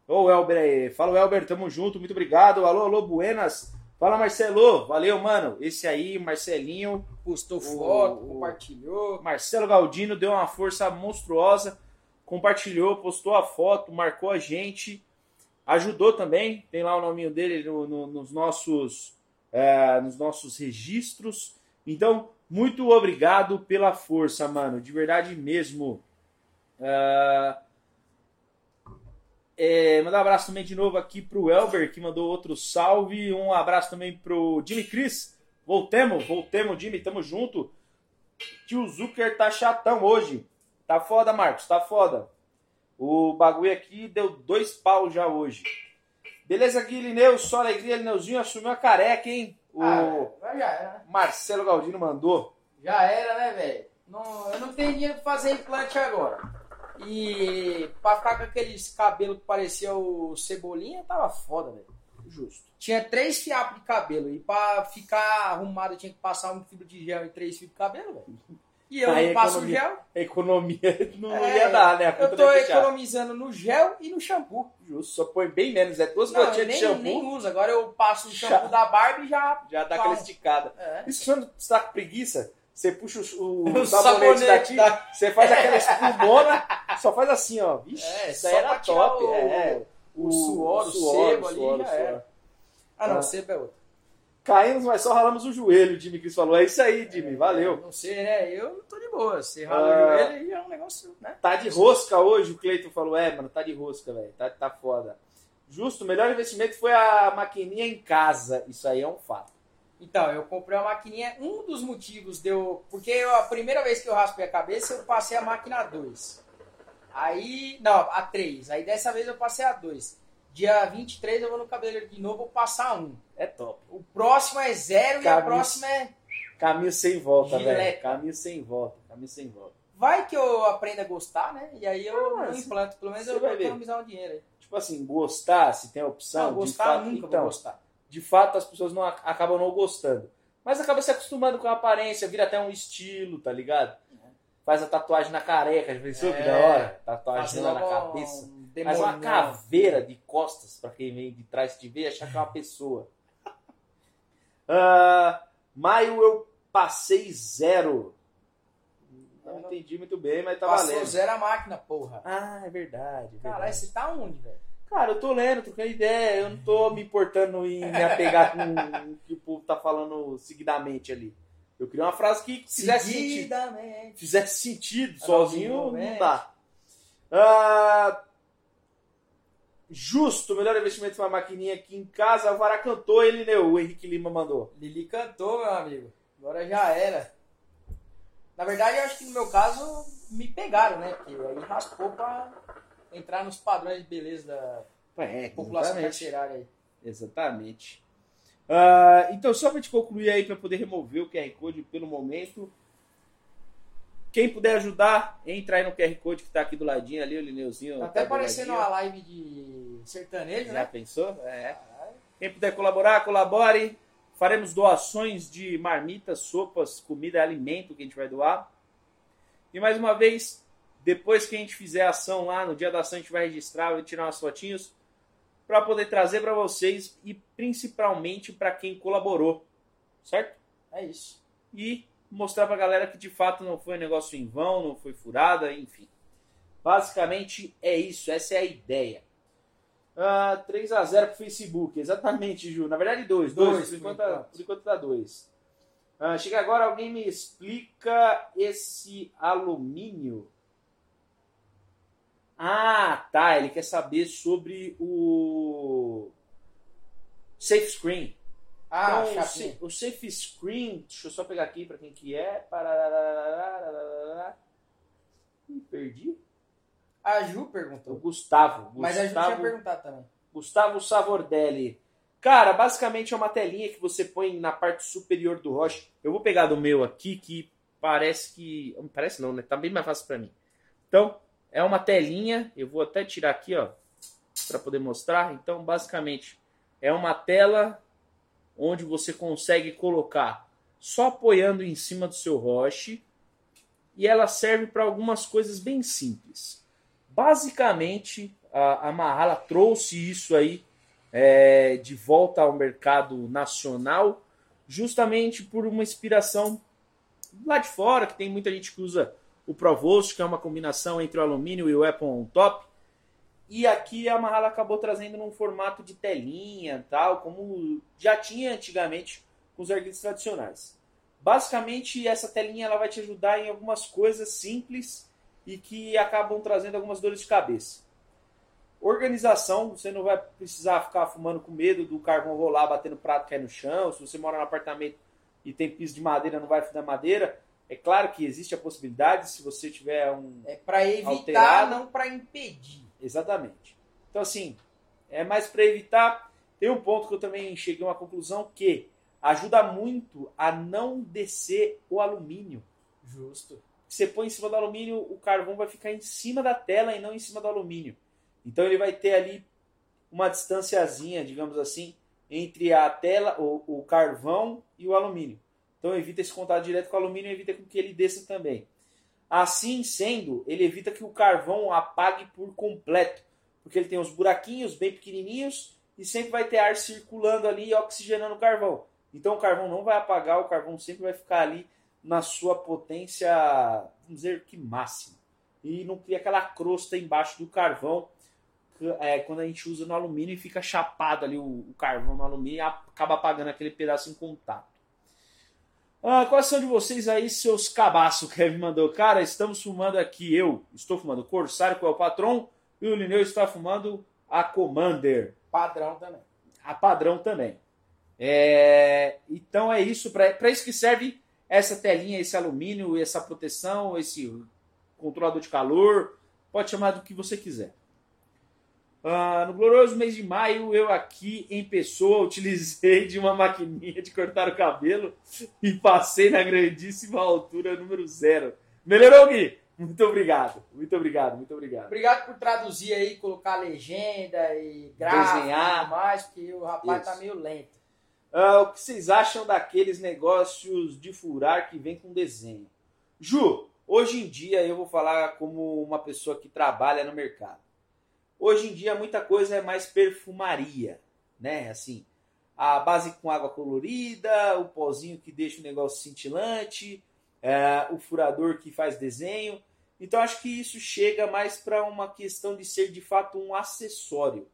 Speaker 1: Ô, Elber aí, fala Elber, tamo junto, muito obrigado. Alô, alô, buenas. Fala, Marcelo. Valeu, mano. Esse aí, Marcelinho.
Speaker 2: Postou foto,
Speaker 1: o-
Speaker 2: compartilhou.
Speaker 1: Marcelo Galdino deu uma força monstruosa. Compartilhou, postou a foto, marcou a gente. Ajudou também. Tem lá o nominho dele no- no- nos, nossos, é, nos nossos registros. Então, muito obrigado pela força, mano. De verdade mesmo. É, é, mandar um abraço também de novo aqui pro Elber, que mandou outro salve. Um abraço também pro Jimmy Cris. Voltemos, voltemos, Jimmy, tamo junto. Tio Zucker tá chatão hoje. Tá foda, Marcos, tá foda. O bagulho aqui deu dois pau já hoje. Beleza aqui, Lineu? Só alegria, Lineuzinho assumiu a careca, hein? O
Speaker 2: Ah, já era, né?
Speaker 1: Marcelo Galdino mandou.
Speaker 2: Já era, né, velho? Não, eu não tenho dinheiro pra fazer implante agora. E pra ficar com aqueles cabelos que parecia o Cebolinha, tava foda, velho.
Speaker 1: Justo.
Speaker 2: Tinha três fiapos de cabelo. E pra ficar arrumado eu tinha que passar um fibro de gel e três fios de cabelo, velho. E eu
Speaker 1: Aí
Speaker 2: não passo
Speaker 1: economia-
Speaker 2: gel.
Speaker 1: A economia *laughs* não
Speaker 2: É,
Speaker 1: ia dar, né? A
Speaker 2: Eu tô economizando no gel e no shampoo.
Speaker 1: Justo, só põe bem menos, é duas
Speaker 2: Não,
Speaker 1: gotinhas de
Speaker 2: nem,
Speaker 1: shampoo,
Speaker 2: nem uso. Agora eu passo o
Speaker 1: Já-
Speaker 2: shampoo da Barbie e já.
Speaker 1: já dá aquela esticada.
Speaker 2: É.
Speaker 1: Isso quando você tá com preguiça, você puxa o, o *laughs*
Speaker 2: O
Speaker 1: sabonete
Speaker 2: sabonete da-
Speaker 1: você faz aquela *laughs* espumona, só faz assim, ó. Vixe,
Speaker 2: É,
Speaker 1: isso aí era top.
Speaker 2: o-
Speaker 1: é,
Speaker 2: o suor, o sebo ali,
Speaker 1: suor,
Speaker 2: já
Speaker 1: o suor.
Speaker 2: era. Ah, não,
Speaker 1: Ah.
Speaker 2: sebo é outro.
Speaker 1: Caímos, mas só ralamos o joelho, o Jimmy Cris falou. É isso aí, Jimmy, valeu.
Speaker 2: Não sei, né? Eu tô de boa. Você rala
Speaker 1: Ah.
Speaker 2: o joelho e é um negócio, né?
Speaker 1: Tá de rosca hoje, o Cleiton falou. É, mano, tá de rosca, velho. Tá, tá foda. Justo, o melhor investimento foi a maquininha em casa. Isso aí é um fato.
Speaker 2: Então, eu comprei uma maquininha. Um dos motivos deu. Porque eu- a primeira vez que eu raspei a cabeça, eu passei a máquina 2. Aí. Não, a 3. Aí dessa vez eu passei a 2. Dia 23 eu vou no cabeleireiro de novo, vou passar um.
Speaker 1: É top.
Speaker 2: O próximo é zero e a próxima é.
Speaker 1: Caminho sem volta, velho. Caminho sem volta. Caminho sem volta.
Speaker 2: Vai que eu aprenda a gostar, né? E aí eu
Speaker 1: Ah,
Speaker 2: não implanto. Pelo menos eu vou economizar um dinheiro aí.
Speaker 1: Tipo assim, gostar, se tem a opção.
Speaker 2: Não, gostar
Speaker 1: fato,
Speaker 2: nunca
Speaker 1: então,
Speaker 2: vou gostar.
Speaker 1: de fato as pessoas não ac- acabam não gostando. Mas acaba se acostumando com a aparência, vira até um estilo, tá ligado? Faz a tatuagem na careca, já pensou que
Speaker 2: É.
Speaker 1: da hora? Tatuagem lá na cabeça. Faz uma caveira de costas pra quem vem de trás te ver e achar que é uma pessoa. *laughs* Ah, maio eu passei zero. Não entendi muito bem, mas tá
Speaker 2: Passou
Speaker 1: valendo.
Speaker 2: zero a máquina, porra.
Speaker 1: Ah, é verdade. é
Speaker 2: Caralho, você tá onde, velho?
Speaker 1: Cara, eu tô lendo, trocando ideia. Eu não tô me importando em me apegar com o que o povo tá falando seguidamente ali. Eu queria uma frase que fizesse sentido.
Speaker 2: Seguidamente.
Speaker 1: Fizesse sentido
Speaker 2: Ah,
Speaker 1: sozinho,
Speaker 2: não,
Speaker 1: não
Speaker 2: é.
Speaker 1: dá. Ah, justo, o melhor investimento foi uma maquininha aqui em casa. O Vara cantou, ele né, o Henrique Lima mandou.
Speaker 2: Lili cantou, meu amigo. Agora já era. Na verdade, eu acho que no meu caso me pegaram, né? Porque aí raspou pra entrar nos padrões de beleza da
Speaker 1: É,
Speaker 2: população carcerária aí.
Speaker 1: Exatamente. Ah, então, só para te concluir aí, para poder remover o QR Code pelo momento. Quem puder ajudar, entra aí no QR Code que tá aqui do ladinho ali, o Lineuzinho.
Speaker 2: Tá até
Speaker 1: tá do
Speaker 2: parecendo uma live de sertanejo,
Speaker 1: Já
Speaker 2: né?
Speaker 1: pensou? É. Quem puder colaborar, colabore. Faremos doações de marmitas, sopas, comida, alimento que a gente vai doar. E mais uma vez, depois que a gente fizer a ação lá, no dia da ação a gente vai registrar, vai tirar umas fotinhos para poder trazer para vocês e principalmente para quem colaborou, certo?
Speaker 2: É isso.
Speaker 1: E mostrar para a galera que de fato não foi um negócio em vão, não foi furada, enfim. Basicamente é isso, essa é a ideia. Ah, 3 a 0 pro Facebook, exatamente, Ju. Na verdade, 2. 2,
Speaker 2: Dois,
Speaker 1: por, enquanto, tá- por enquanto dá 2. chega agora, alguém me explica esse alumínio. Ah, tá. Ele quer saber sobre o Safe Screen.
Speaker 2: Ah,
Speaker 1: então, o, o, safe screen, deixa eu só pegar aqui para quem que é. Ih, perdi.
Speaker 2: A Ju perguntou.
Speaker 1: O Gustavo.
Speaker 2: Mas a Ju tinha perguntado também.
Speaker 1: Gustavo Savordelli. Cara, basicamente é uma telinha que você põe na parte superior do roche. Eu vou pegar do meu aqui que parece que. Parece não, né? Tá bem mais fácil para mim. Então, é uma telinha. Eu vou até tirar aqui, ó, para poder mostrar. Então, basicamente, é uma tela onde você consegue colocar só apoiando em cima do seu roche. E ela serve para algumas coisas bem simples. Basicamente, a, a Mahala trouxe isso aí é, de volta ao mercado nacional, justamente por uma inspiração lá de fora, que tem muita gente que usa o Provost, que é uma combinação entre o alumínio e o Apple on top. E aqui a Mahara acabou trazendo num formato de telinha, tal, como já tinha antigamente com os arguidos tradicionais. Basicamente, essa telinha ela vai te ajudar em algumas coisas simples e que acabam trazendo algumas dores de cabeça. Organização, você não vai precisar ficar fumando com medo do carvão rolar, batendo prato cair no chão. Se você mora no apartamento e tem piso de madeira, não vai fudar madeira. É claro que existe a possibilidade, se você tiver um.
Speaker 2: É para evitar, alterado. não para impedir.
Speaker 1: Exatamente. Então, assim, é mais para evitar. Tem um ponto que eu também cheguei a uma conclusão que ajuda muito a não descer o alumínio.
Speaker 2: Justo.
Speaker 1: Você põe em cima do alumínio, o carvão vai ficar em cima da tela e não em cima do alumínio. Então ele vai ter ali uma distanciazinha, digamos assim, entre a tela, o, o carvão e o alumínio. Então evita esse contato direto com o alumínio e evita que ele desça também. Assim sendo, ele evita que o carvão apague por completo, porque ele tem os buraquinhos bem pequenininhos e sempre vai ter ar circulando ali e oxigenando o carvão. Então o carvão não vai apagar, o carvão sempre vai ficar ali na sua potência, vamos dizer que máxima. E não cria aquela crosta embaixo do carvão, é, quando a gente usa no alumínio e fica chapado ali o, o carvão no alumínio e acaba apagando aquele pedaço em contato. Ah, quais são de vocês aí, seus cabaços? O Kevin mandou. Cara, estamos fumando aqui. Eu estou fumando Corsário, que é o patrão, e o Lineu está fumando a Commander.
Speaker 2: Padrão também.
Speaker 1: A padrão também. É, então é isso, para isso que serve essa telinha, esse alumínio, essa proteção, esse controlador de calor, pode chamar do que você quiser. Ah, no glorioso mês de maio, eu aqui em pessoa *laughs* utilizei de uma maquininha de cortar o cabelo e passei na grandíssima altura número zero. Melhorou, Gui? Muito obrigado, muito obrigado, muito obrigado.
Speaker 2: Obrigado por traduzir aí, colocar legenda e gráfico Desenhar. e mais, porque o rapaz tá Isso. tá meio lento.
Speaker 1: Uh, o que vocês acham daqueles negócios de furar que vem com desenho? Ju, hoje em dia eu vou falar como uma pessoa que trabalha no mercado. Hoje em dia muita coisa é mais perfumaria, né? Assim, a base com água colorida, o pozinho que deixa o negócio cintilante, é, o furador que faz desenho. Então acho que isso chega mais para uma questão de ser de fato um acessório.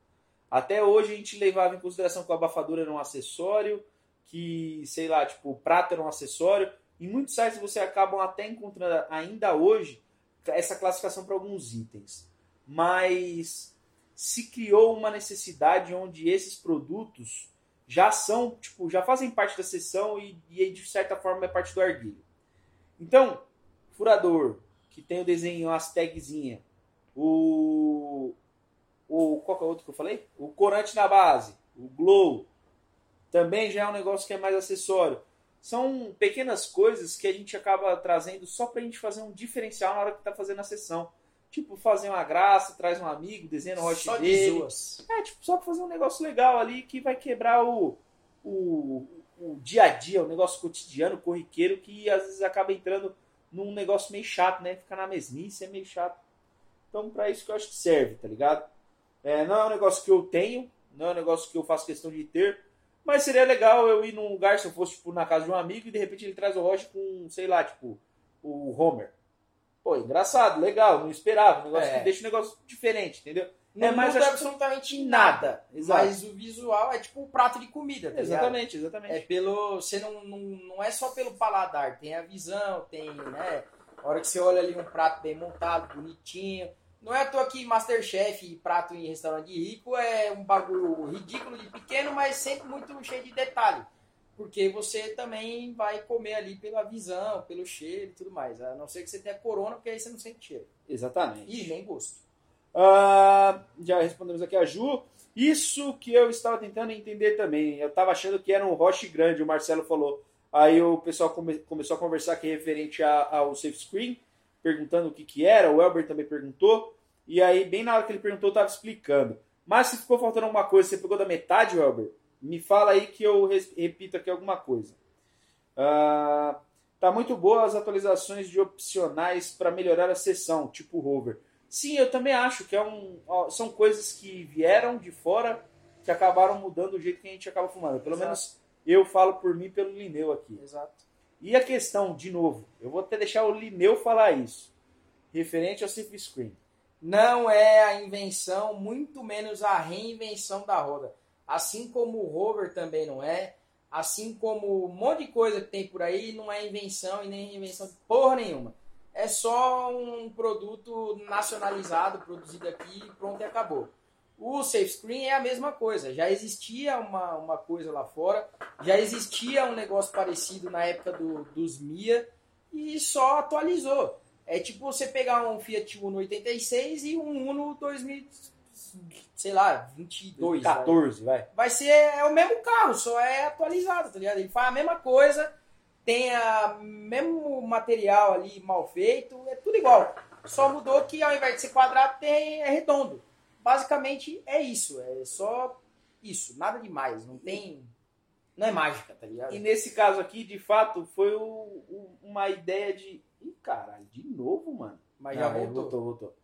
Speaker 1: Até hoje a gente levava em consideração que o abafador era um acessório, que, sei lá, tipo, o prato era um acessório. Em muitos sites você acabam até encontrando ainda hoje essa classificação para alguns itens. Mas se criou uma necessidade onde esses produtos já são, tipo, já fazem parte da sessão e, e de certa forma é parte do arguilho. Então, furador, que tem o desenho, as tagzinha, o, o qual que é o outro que eu falei? O corante na base, o glow, também já é um negócio que é mais acessório. São pequenas coisas que a gente acaba trazendo só para a gente fazer um diferencial na hora que está fazendo a sessão. Tipo, fazer uma graça, traz um amigo, desenha roche só dele. De é, tipo, só para fazer um negócio legal ali que vai quebrar o, o, o dia a dia, o negócio cotidiano, corriqueiro, que às vezes acaba entrando num negócio meio chato, né? Ficar na mesmice é meio chato. Então, para isso que eu acho que serve, tá ligado? É, não é um negócio que eu tenho, não é um negócio que eu faço questão de ter, mas seria legal eu ir num lugar, se eu fosse tipo, na casa de um amigo, e de repente ele traz o Roger com, sei lá, tipo, o Homer. Pô, engraçado, legal, não esperava. Um negócio é. que deixa um negócio diferente, entendeu?
Speaker 2: Não é mais absolutamente nada. Exato. Mas o visual é tipo um prato de comida. Tá
Speaker 1: exatamente, ligado? exatamente.
Speaker 2: É pelo. Você não, não, não é só pelo paladar, tem a visão, tem, né? A hora que você olha ali um prato bem montado, bonitinho. Não é à toa que Masterchef e prato em restaurante rico é um bagulho ridículo de pequeno, mas sempre muito cheio de detalhe. Porque você também vai comer ali pela visão, pelo cheiro e tudo mais. A não ser que você tenha corona, porque aí você não sente cheiro.
Speaker 1: Exatamente.
Speaker 2: E nem gosto.
Speaker 1: Uh, já respondemos aqui a Ju. Isso que eu estava tentando entender também. Eu estava achando que era um roche grande, o Marcelo falou. Aí o pessoal come, começou a conversar aqui referente a, ao safe screen perguntando o que, que era, o Elber também perguntou, e aí, bem na hora que ele perguntou, eu estava explicando. Mas se ficou faltando alguma coisa, você pegou da metade, Elber, me fala aí que eu repito aqui alguma coisa. Uh, tá muito boa as atualizações de opcionais para melhorar a sessão, tipo hover. Sim, eu também acho que é um, são coisas que vieram de fora que acabaram mudando o jeito que a gente acaba fumando. Pelo
Speaker 2: Exato.
Speaker 1: menos eu falo por mim pelo Lineu aqui.
Speaker 2: Exato.
Speaker 1: E a questão, de novo, eu vou até deixar o Lineu falar isso, referente ao Safe Screen.
Speaker 2: Não é a invenção, muito menos a reinvenção da roda. Assim como o rover também não é, assim como um monte de coisa que tem por aí, não é invenção e nem reinvenção de porra nenhuma. É só um produto nacionalizado, produzido aqui, pronto e acabou. O Safe Screen é a mesma coisa. Já existia uma, uma coisa lá fora, já existia um negócio parecido na época do, dos Mia e só atualizou. É tipo você pegar um Fiat Uno 86 e um Uno 2000, sei lá, 22. vai.
Speaker 1: 14, vai.
Speaker 2: Vai ser é o mesmo carro, só é atualizado, tá ligado? Ele faz a mesma coisa, tem a mesmo material ali mal feito, é tudo igual. Só mudou que ao invés de ser quadrado, tem, é redondo. Basicamente é isso, é só isso, nada demais, não tem. Não é mágica, tá ligado?
Speaker 1: E nesse caso aqui, de fato, foi o- o- uma ideia de. Ih, caralho, de novo, mano.
Speaker 2: Mas já
Speaker 1: Ah, é,
Speaker 2: voltou.
Speaker 1: voltou, voltou.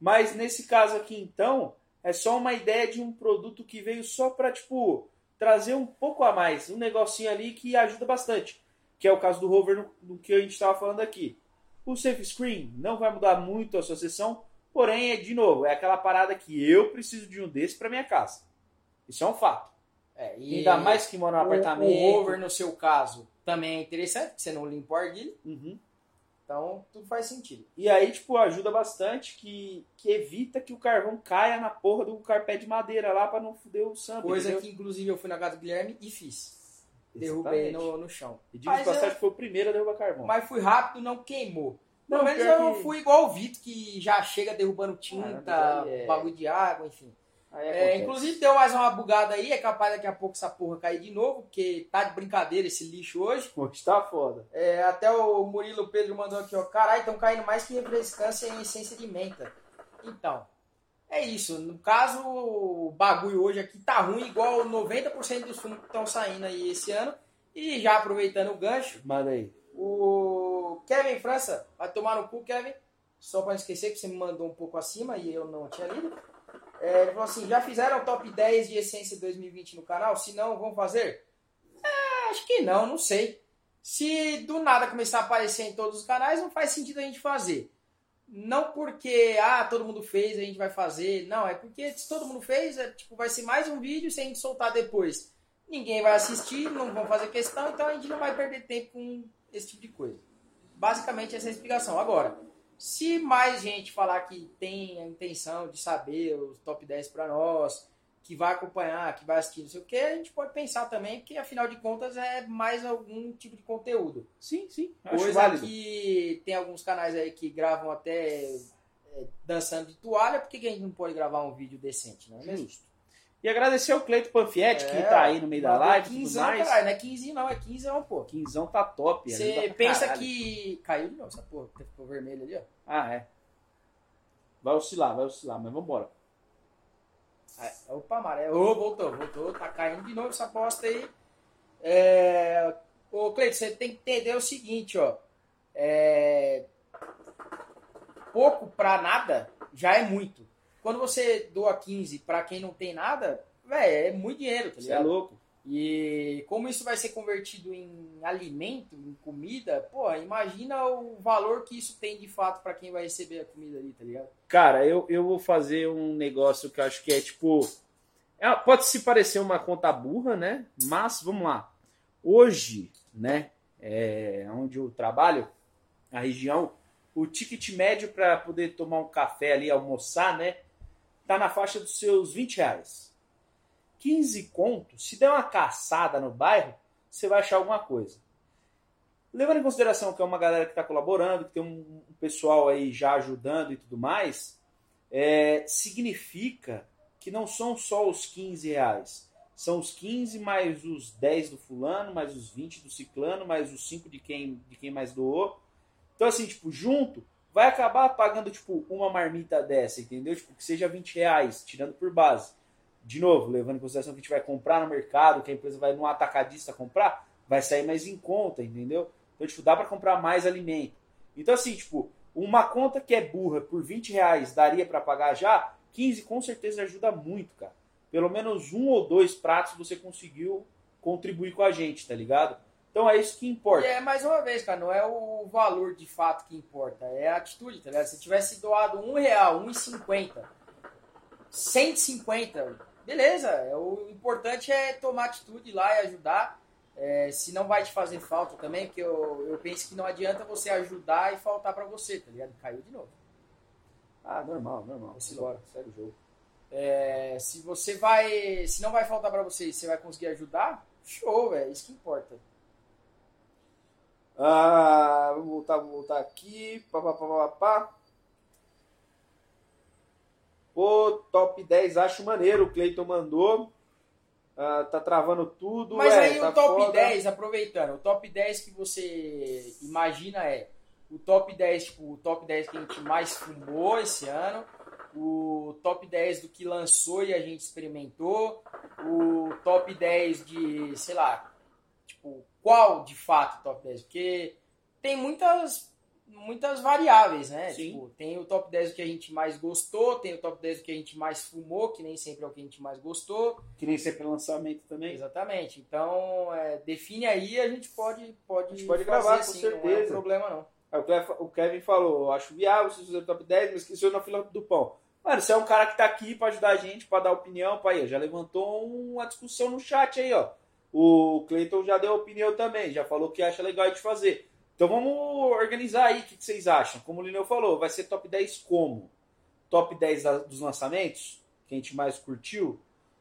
Speaker 1: Mas nesse caso aqui, então, é só uma ideia de um produto que veio só pra, tipo, trazer um pouco a mais, um negocinho ali que ajuda bastante. Que é o caso do rover no, no que a gente estava falando aqui. O Safe Screen não vai mudar muito a sua sessão, porém, é de novo, é aquela parada que eu preciso de um desse pra minha casa. Isso é um fato.
Speaker 2: É, e
Speaker 1: Ainda mais que mora no
Speaker 2: o,
Speaker 1: apartamento.
Speaker 2: o rover, no seu caso, também é interessante, porque você não limpa o arguilho,
Speaker 1: Uhum.
Speaker 2: Então tudo faz sentido.
Speaker 1: E aí, tipo, ajuda bastante que, que evita que o carvão caia na porra do carpé de madeira lá pra não foder o samba.
Speaker 2: Coisa
Speaker 1: entendeu?
Speaker 2: que, inclusive, eu fui na casa do Guilherme e fiz. Derrubei no, no chão.
Speaker 1: E diga de
Speaker 2: Mas
Speaker 1: passagem
Speaker 2: eu-
Speaker 1: que foi o primeiro a derrubar carvão.
Speaker 2: Mas fui rápido, não queimou. Pelo
Speaker 1: Não,
Speaker 2: menos eu
Speaker 1: que-
Speaker 2: fui igual o Vitor, que já chega derrubando tinta,
Speaker 1: Ah, é-
Speaker 2: bagulho de água, enfim. É, inclusive deu mais uma bugada aí, é capaz daqui a pouco essa porra cair de novo, porque tá de brincadeira esse lixo hoje.
Speaker 1: Hoje tá foda.
Speaker 2: É, até o Murilo Pedro mandou aqui, ó. Caralho, estão caindo mais que refrescância em essência de menta. Então, é isso. No caso, o bagulho hoje aqui tá ruim, igual 90% dos fumos que estão saindo aí esse ano. E já aproveitando o gancho,
Speaker 1: Manda aí.
Speaker 2: o Kevin França, vai tomar no cu, Kevin. Só pra não esquecer que você me mandou um pouco acima e eu não tinha lido. É, ele falou assim: já fizeram o top 10 de essência 2020 no canal? Se não, vão fazer? É, acho que não, não sei. Se do nada começar a aparecer em todos os canais, não faz sentido a gente fazer. Não porque, ah, todo mundo fez, a gente vai fazer. Não, é porque se todo mundo fez, é, tipo, vai ser mais um vídeo se a gente soltar depois. Ninguém vai assistir, não vão fazer questão, então a gente não vai perder tempo com esse tipo de coisa. Basicamente essa é a explicação. Agora, se mais gente falar que tem a intenção de saber os top 10 para nós, que vai acompanhar, que vai assistir, não sei o que, a gente pode pensar também, porque afinal de contas é mais algum tipo de conteúdo.
Speaker 1: Sim, sim.
Speaker 2: Coisa
Speaker 1: válido.
Speaker 2: que tem alguns canais aí que gravam até é, dançando de toalha, por que, que a gente não pode gravar um vídeo decente, não é mesmo?
Speaker 1: Justo. E agradecer ao Cleito Panfietti, que
Speaker 2: É,
Speaker 1: tá aí no meio da
Speaker 2: mandou
Speaker 1: live e tudo
Speaker 2: quinzão,
Speaker 1: mais.
Speaker 2: caralho, não é 15 não, é 15 não, pô.
Speaker 1: Quinzão tá top.
Speaker 2: Você
Speaker 1: pra
Speaker 2: pensa
Speaker 1: caralho.
Speaker 2: que caiu de novo essa porra, que ficou vermelho ali, ó.
Speaker 1: Ah, é. Vai oscilar, vai oscilar, mas vambora.
Speaker 2: Ah, Opa, amarelo. Ô, voltou, voltou. Tá caindo de novo essa aposta aí. É... Ô, Cleiton, você tem que entender o seguinte, ó. É... Pouco pra nada já é muito. Quando você doa 15 pra quem não tem nada, velho, é muito dinheiro, tá
Speaker 1: Você é louco.
Speaker 2: E como isso vai ser convertido em alimento, em comida, pô, imagina o valor que isso tem de fato pra quem vai receber a comida ali, tá ligado?
Speaker 1: Cara, eu, eu vou fazer um negócio que eu acho que é tipo. é- pode se parecer uma conta burra, né? Mas vamos lá. Hoje, né? É, onde eu trabalho, a região, o ticket médio para poder tomar um café ali, almoçar, né? Tá na faixa dos seus 20 reais. 15 contos, se der uma caçada no bairro, você vai achar alguma coisa. Levando em consideração que é uma galera que está colaborando, que tem um pessoal aí já ajudando e tudo mais, é, significa que não são só os 15 reais. São os 15 mais os 10 do fulano, mais os 20 do ciclano, mais os 5 de quem, de quem mais doou. Então, assim, tipo, junto, vai acabar pagando, tipo, uma marmita dessa, entendeu? Tipo, que seja 20 reais, tirando por base. De novo, levando em consideração que a gente vai comprar no mercado, que a empresa vai num atacadista comprar, vai sair mais em conta, entendeu? Então, tipo, dá para comprar mais alimento. Então, assim, tipo, uma conta que é burra por 20 reais daria para pagar já, 15 com certeza ajuda muito, cara. pelo menos um ou dois pratos você conseguiu contribuir com a gente, tá ligado? Então é isso que importa.
Speaker 2: E é mais uma vez, cara, não é o valor de fato que importa, é a atitude, tá ligado? Se tivesse doado um real, um e cinquenta, 150, beleza. É, o importante é tomar atitude lá e ajudar. É, se não vai te fazer falta também, porque eu, eu penso que não adianta você ajudar e faltar para você, tá ligado? Caiu de novo.
Speaker 1: Ah, normal, normal. Bora, segue o jogo.
Speaker 2: É, se você vai. Se não vai faltar para você e você vai conseguir ajudar, show, velho. Isso que importa.
Speaker 1: Ah, vamos voltar, vamos voltar aqui. Pá, pá, pá, pá, pá. Pô, top 10 acho maneiro. O Cleiton mandou. Ah, tá travando tudo.
Speaker 2: Mas
Speaker 1: é,
Speaker 2: aí
Speaker 1: tá
Speaker 2: o top
Speaker 1: foda.
Speaker 2: 10, aproveitando, o top 10 que você imagina é o top 10, tipo, o top 10 que a gente mais fumou esse ano, o top 10 do que lançou e a gente experimentou, o top 10 de, sei lá, qual de fato o top 10? Porque tem muitas muitas variáveis, né? Tipo, tem o top 10 do que a gente mais gostou, tem o top 10 do que a gente mais fumou, que nem sempre é o que a gente mais gostou.
Speaker 1: Que nem sempre lançamento também.
Speaker 2: Exatamente. Então, é, define aí, a gente pode pode,
Speaker 1: A gente pode gravar, com
Speaker 2: assim, Não é
Speaker 1: certeza.
Speaker 2: um problema não.
Speaker 1: Aí o Kevin- o falou, acho viável vocês fazerem top 10, mas esqueceu na fila do pão. Mano, você é um cara que tá aqui pra ajudar a gente, pra dar opinião, ó, já levantou uma discussão no chat aí, ó. O Cleiton já deu opinião também, já falou que acha legal de fazer. Então vamos organizar aí, o que, que vocês acham? Como o Lineu falou, vai ser top 10 como? Top 10 da- dos lançamentos, que a gente mais curtiu?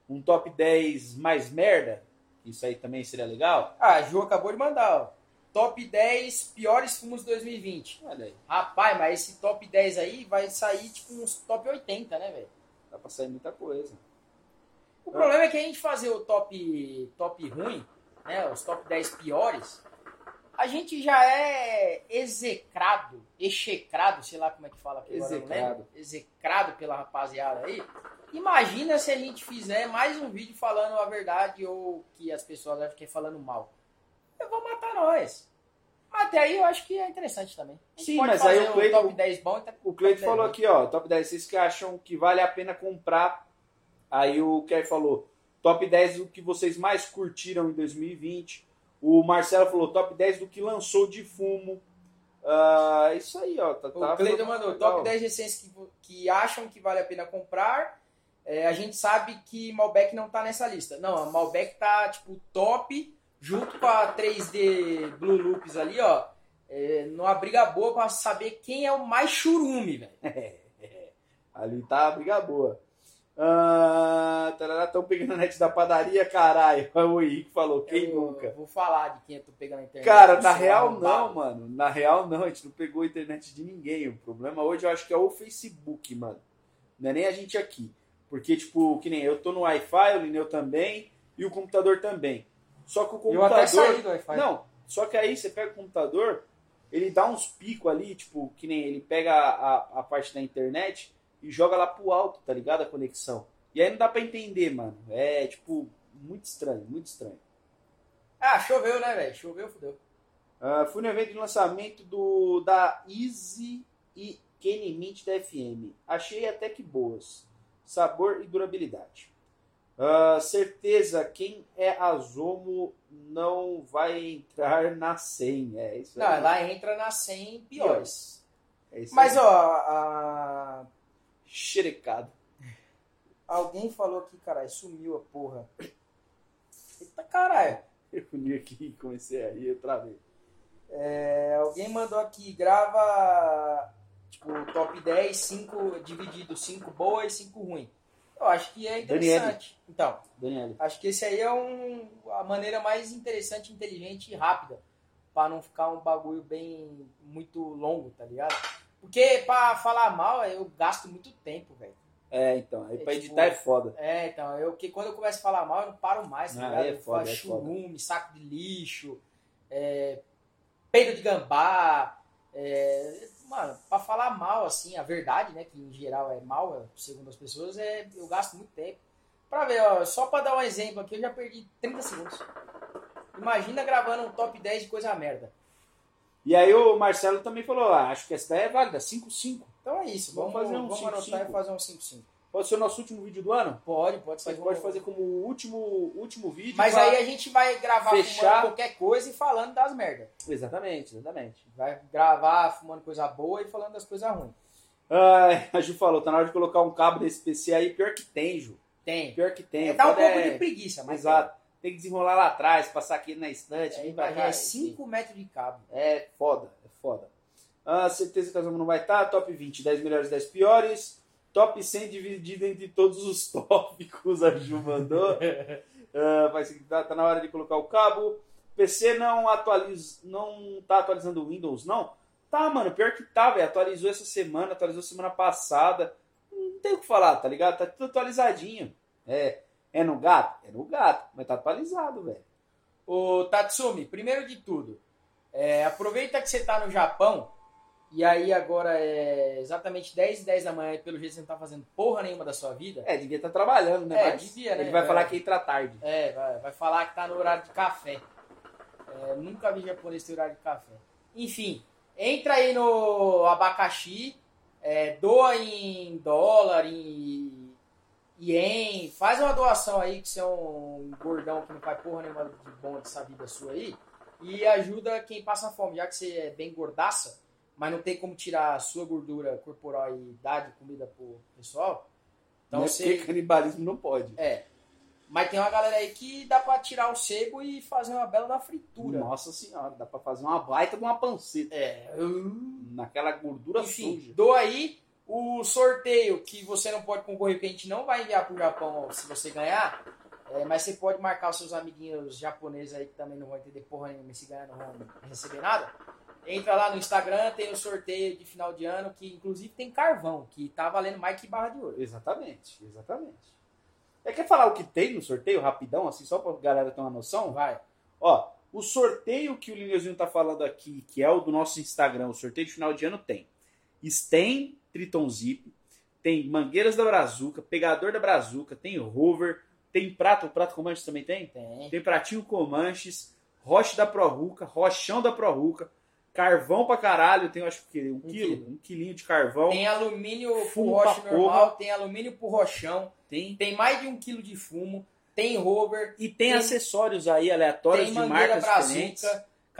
Speaker 1: Um top 10 mais merda? Isso aí também seria legal?
Speaker 2: Ah, a Ju acabou de mandar, ó. Top 10 piores fumos de 2020.
Speaker 1: Olha aí,
Speaker 2: Rapaz, mas esse top 10 aí vai sair tipo uns top 80, né, velho?
Speaker 1: dá pra sair muita coisa.
Speaker 2: O problema é que a gente fazer o top, top ruim, né, os top 10 piores, a gente já é execrado, execrado, sei lá como é que fala aqui agora,
Speaker 1: Execrado.
Speaker 2: lembro. execrado pela rapaziada aí. Imagina se a gente fizer mais um vídeo falando a verdade ou que as pessoas acham que é falando mal. Eu vou matar nós. Até aí eu acho que é interessante também.
Speaker 1: Sim, mas aí o Cleiton-
Speaker 2: top 10 bom tá-
Speaker 1: O Cleiton
Speaker 2: 10
Speaker 1: falou aqui, ó, top 10, vocês que acham que vale a pena comprar. Aí o Kevin falou, top 10 do que vocês mais curtiram em 2020. O Marcelo falou, top 10 do que lançou de fumo. Ah, isso aí, ó. Tá,
Speaker 2: O
Speaker 1: tá
Speaker 2: Cleiton
Speaker 1: ficando
Speaker 2: mandou top 10 essências que, que acham que vale a pena comprar. É, a gente sabe que Malbec não tá nessa lista. Não, a Malbec tá tipo top, junto com a 3D Blue Loops ali, ó. É, numa briga boa pra saber quem é o mais churume, velho. *laughs*
Speaker 1: Ali tá a briga boa. Ah, Estão pegando a net da padaria, caralho. *laughs* O Henrique falou, quem
Speaker 2: Eu
Speaker 1: nunca?
Speaker 2: Vou falar de quem eu tô pegando na internet.
Speaker 1: Cara,
Speaker 2: Eu
Speaker 1: na
Speaker 2: sou
Speaker 1: real não, mano. Na real não, a gente não pegou a internet de ninguém. O problema hoje eu acho que é o Facebook, mano. Não é nem a gente aqui. Porque, tipo, que nem eu tô no Wi-Fi, o Lineu também, e o computador também. Só que o
Speaker 2: Eu
Speaker 1: computador.
Speaker 2: até saí do Wi-Fi.
Speaker 1: Não, só que aí você pega o computador, ele dá uns picos ali, tipo, que nem ele pega a, a, a parte da internet e joga lá pro alto, tá ligado? A conexão. E aí não dá pra entender, mano. É, tipo, muito estranho, muito estranho.
Speaker 2: Ah, choveu, né, velho? Choveu, fudeu.
Speaker 1: Ah, fui no evento de lançamento do da Easy e Kenny Mint da FM. Achei até que boas. Sabor e durabilidade. Ah, certeza, quem é Azomo não vai entrar *laughs* na 100. É isso
Speaker 2: Não,
Speaker 1: aí.
Speaker 2: ela entra nas 100 piores.
Speaker 1: É
Speaker 2: Mas,
Speaker 1: aí.
Speaker 2: ó, a,
Speaker 1: Xerecado.
Speaker 2: Alguém falou aqui, caralho, sumiu a porra. Eita caralho.
Speaker 1: Eu uni aqui e comecei a rir outra vez.
Speaker 2: É, alguém mandou aqui, grava tipo top 10, 5 dividido, 5 boas e 5 ruim. Eu acho que é interessante. Então,
Speaker 1: Daniela.
Speaker 2: acho que esse aí é um, a maneira mais interessante, inteligente e rápida. Pra não ficar um bagulho bem muito longo, tá ligado? Porque pra falar mal, eu gasto muito tempo, velho.
Speaker 1: É, então. Aí
Speaker 2: É
Speaker 1: pra
Speaker 2: tipo-
Speaker 1: editar é foda.
Speaker 2: É, então, eu que quando eu começo a falar mal, eu não paro mais, tá
Speaker 1: Ah,
Speaker 2: ligado?
Speaker 1: é
Speaker 2: eu
Speaker 1: foda,
Speaker 2: falo
Speaker 1: é
Speaker 2: churume, saco de lixo, é, peido de gambá. é, mano, pra falar mal, assim, a verdade, né, que em geral é mal, é, segundo as pessoas, é, eu gasto muito tempo. Pra ver, ó, só pra dar um exemplo aqui, eu já perdi 30 segundos. Imagina gravando um top 10 de coisa merda.
Speaker 1: E aí o Marcelo também falou, ah, acho que essa daí é válida, 5-5.
Speaker 2: Então é isso,
Speaker 1: Vamos
Speaker 2: vamos,
Speaker 1: fazer um
Speaker 2: vamos
Speaker 1: 5-5.
Speaker 2: anotar e fazer um 5-5.
Speaker 1: Pode ser o nosso último vídeo do ano?
Speaker 2: Pode, pode ser.
Speaker 1: Pode fazer como o último, último vídeo.
Speaker 2: Mas aí a gente vai gravar
Speaker 1: fechar.
Speaker 2: fumando qualquer coisa e falando das merdas.
Speaker 1: Exatamente, exatamente.
Speaker 2: Vai gravar fumando coisa boa e falando das coisas ruins.
Speaker 1: Ai, a Ju falou, tá na hora de colocar um cabo desse PC aí. Pior que tem, Ju.
Speaker 2: Tem.
Speaker 1: Pior que tem.
Speaker 2: Dá um pouco
Speaker 1: é-
Speaker 2: de preguiça, mas
Speaker 1: Exato. Tem que desenrolar lá atrás, passar aqui na estante,
Speaker 2: tem.
Speaker 1: vir
Speaker 2: É,
Speaker 1: pra cá.
Speaker 2: é 5 metros de cabo.
Speaker 1: É foda, é foda. Ah, certeza que a não vai estar. Top 20, 10 melhores, 10 piores. Top 100 dividido entre todos os *laughs* tópicos, a Ju mandou. *laughs* Ah, vai ser, tá, tá na hora de colocar o cabo. PC não atualiza, não tá atualizando o Windows, não? Tá, mano, pior que tá, velho. Atualizou essa semana, atualizou semana passada. Não tem o que falar, tá ligado? Tá tudo atualizadinho. É, é no gato? É no gato, mas tá atualizado, velho.
Speaker 2: Ô, Tatsumi, primeiro de tudo, é, aproveita que você tá no Japão e aí agora é exatamente 10 e 10 da manhã e pelo jeito você não tá fazendo porra nenhuma da sua vida.
Speaker 1: É, devia estar trabalhando, né?
Speaker 2: É,
Speaker 1: Mas
Speaker 2: devia, né?
Speaker 1: Ele vai
Speaker 2: É.
Speaker 1: falar que entra tarde.
Speaker 2: É, vai, vai falar que tá no horário de café. É, nunca vi japonês ter horário de café. Enfim, entra aí no abacaxi, é, doa em dólar, em ien, faz uma doação aí, que você é um gordão que não faz porra nenhuma de bom dessa vida sua aí, e ajuda quem passa fome, já que você é bem gordaça, mas não tem como tirar a sua gordura corporal e dar de comida pro pessoal. Então você...
Speaker 1: Porque canibalismo não pode.
Speaker 2: É. Mas tem uma galera aí que dá pra tirar o sebo e fazer uma bela da fritura.
Speaker 1: Nossa senhora, dá pra fazer uma baita de uma panceta.
Speaker 2: É.
Speaker 1: Naquela gordura
Speaker 2: Enfim,
Speaker 1: suja.
Speaker 2: dou aí o sorteio que você não pode concorrer, porque a gente não vai enviar pro Japão se você ganhar. É, mas você pode marcar os seus amiguinhos japoneses aí que também não vão entender porra nenhuma se ganhar não vão receber nada. Entra lá no Instagram, tem o sorteio de final de ano, que inclusive tem carvão, que tá valendo mais que barra de ouro.
Speaker 1: Exatamente, exatamente. É, quer falar o que tem no sorteio, rapidão, assim, só pra galera ter uma noção?
Speaker 2: Vai.
Speaker 1: Ó, o sorteio que o Lineuzinho tá falando aqui, que é o do nosso Instagram, o sorteio de final de ano tem. Stem Triton Zip, tem Mangueiras da Brazuca, Pegador da Brazuca, tem Rover, tem Prato, o Prato Comanches também tem?
Speaker 2: Tem.
Speaker 1: Tem Pratinho Comanches, Roche da Prorruca, Rochão da Prorruca, Carvão pra caralho, tem acho que um, quilo,
Speaker 2: quilo.
Speaker 1: um quilinho de carvão.
Speaker 2: Tem alumínio pro
Speaker 1: Fumo
Speaker 2: roche
Speaker 1: pra
Speaker 2: normal, tem alumínio pro rochão,
Speaker 1: Tem
Speaker 2: tem mais de um quilo de fumo, tem rover,
Speaker 1: E tem,
Speaker 2: Tem-
Speaker 1: acessórios aí aleatórios
Speaker 2: tem
Speaker 1: de marcas diferentes.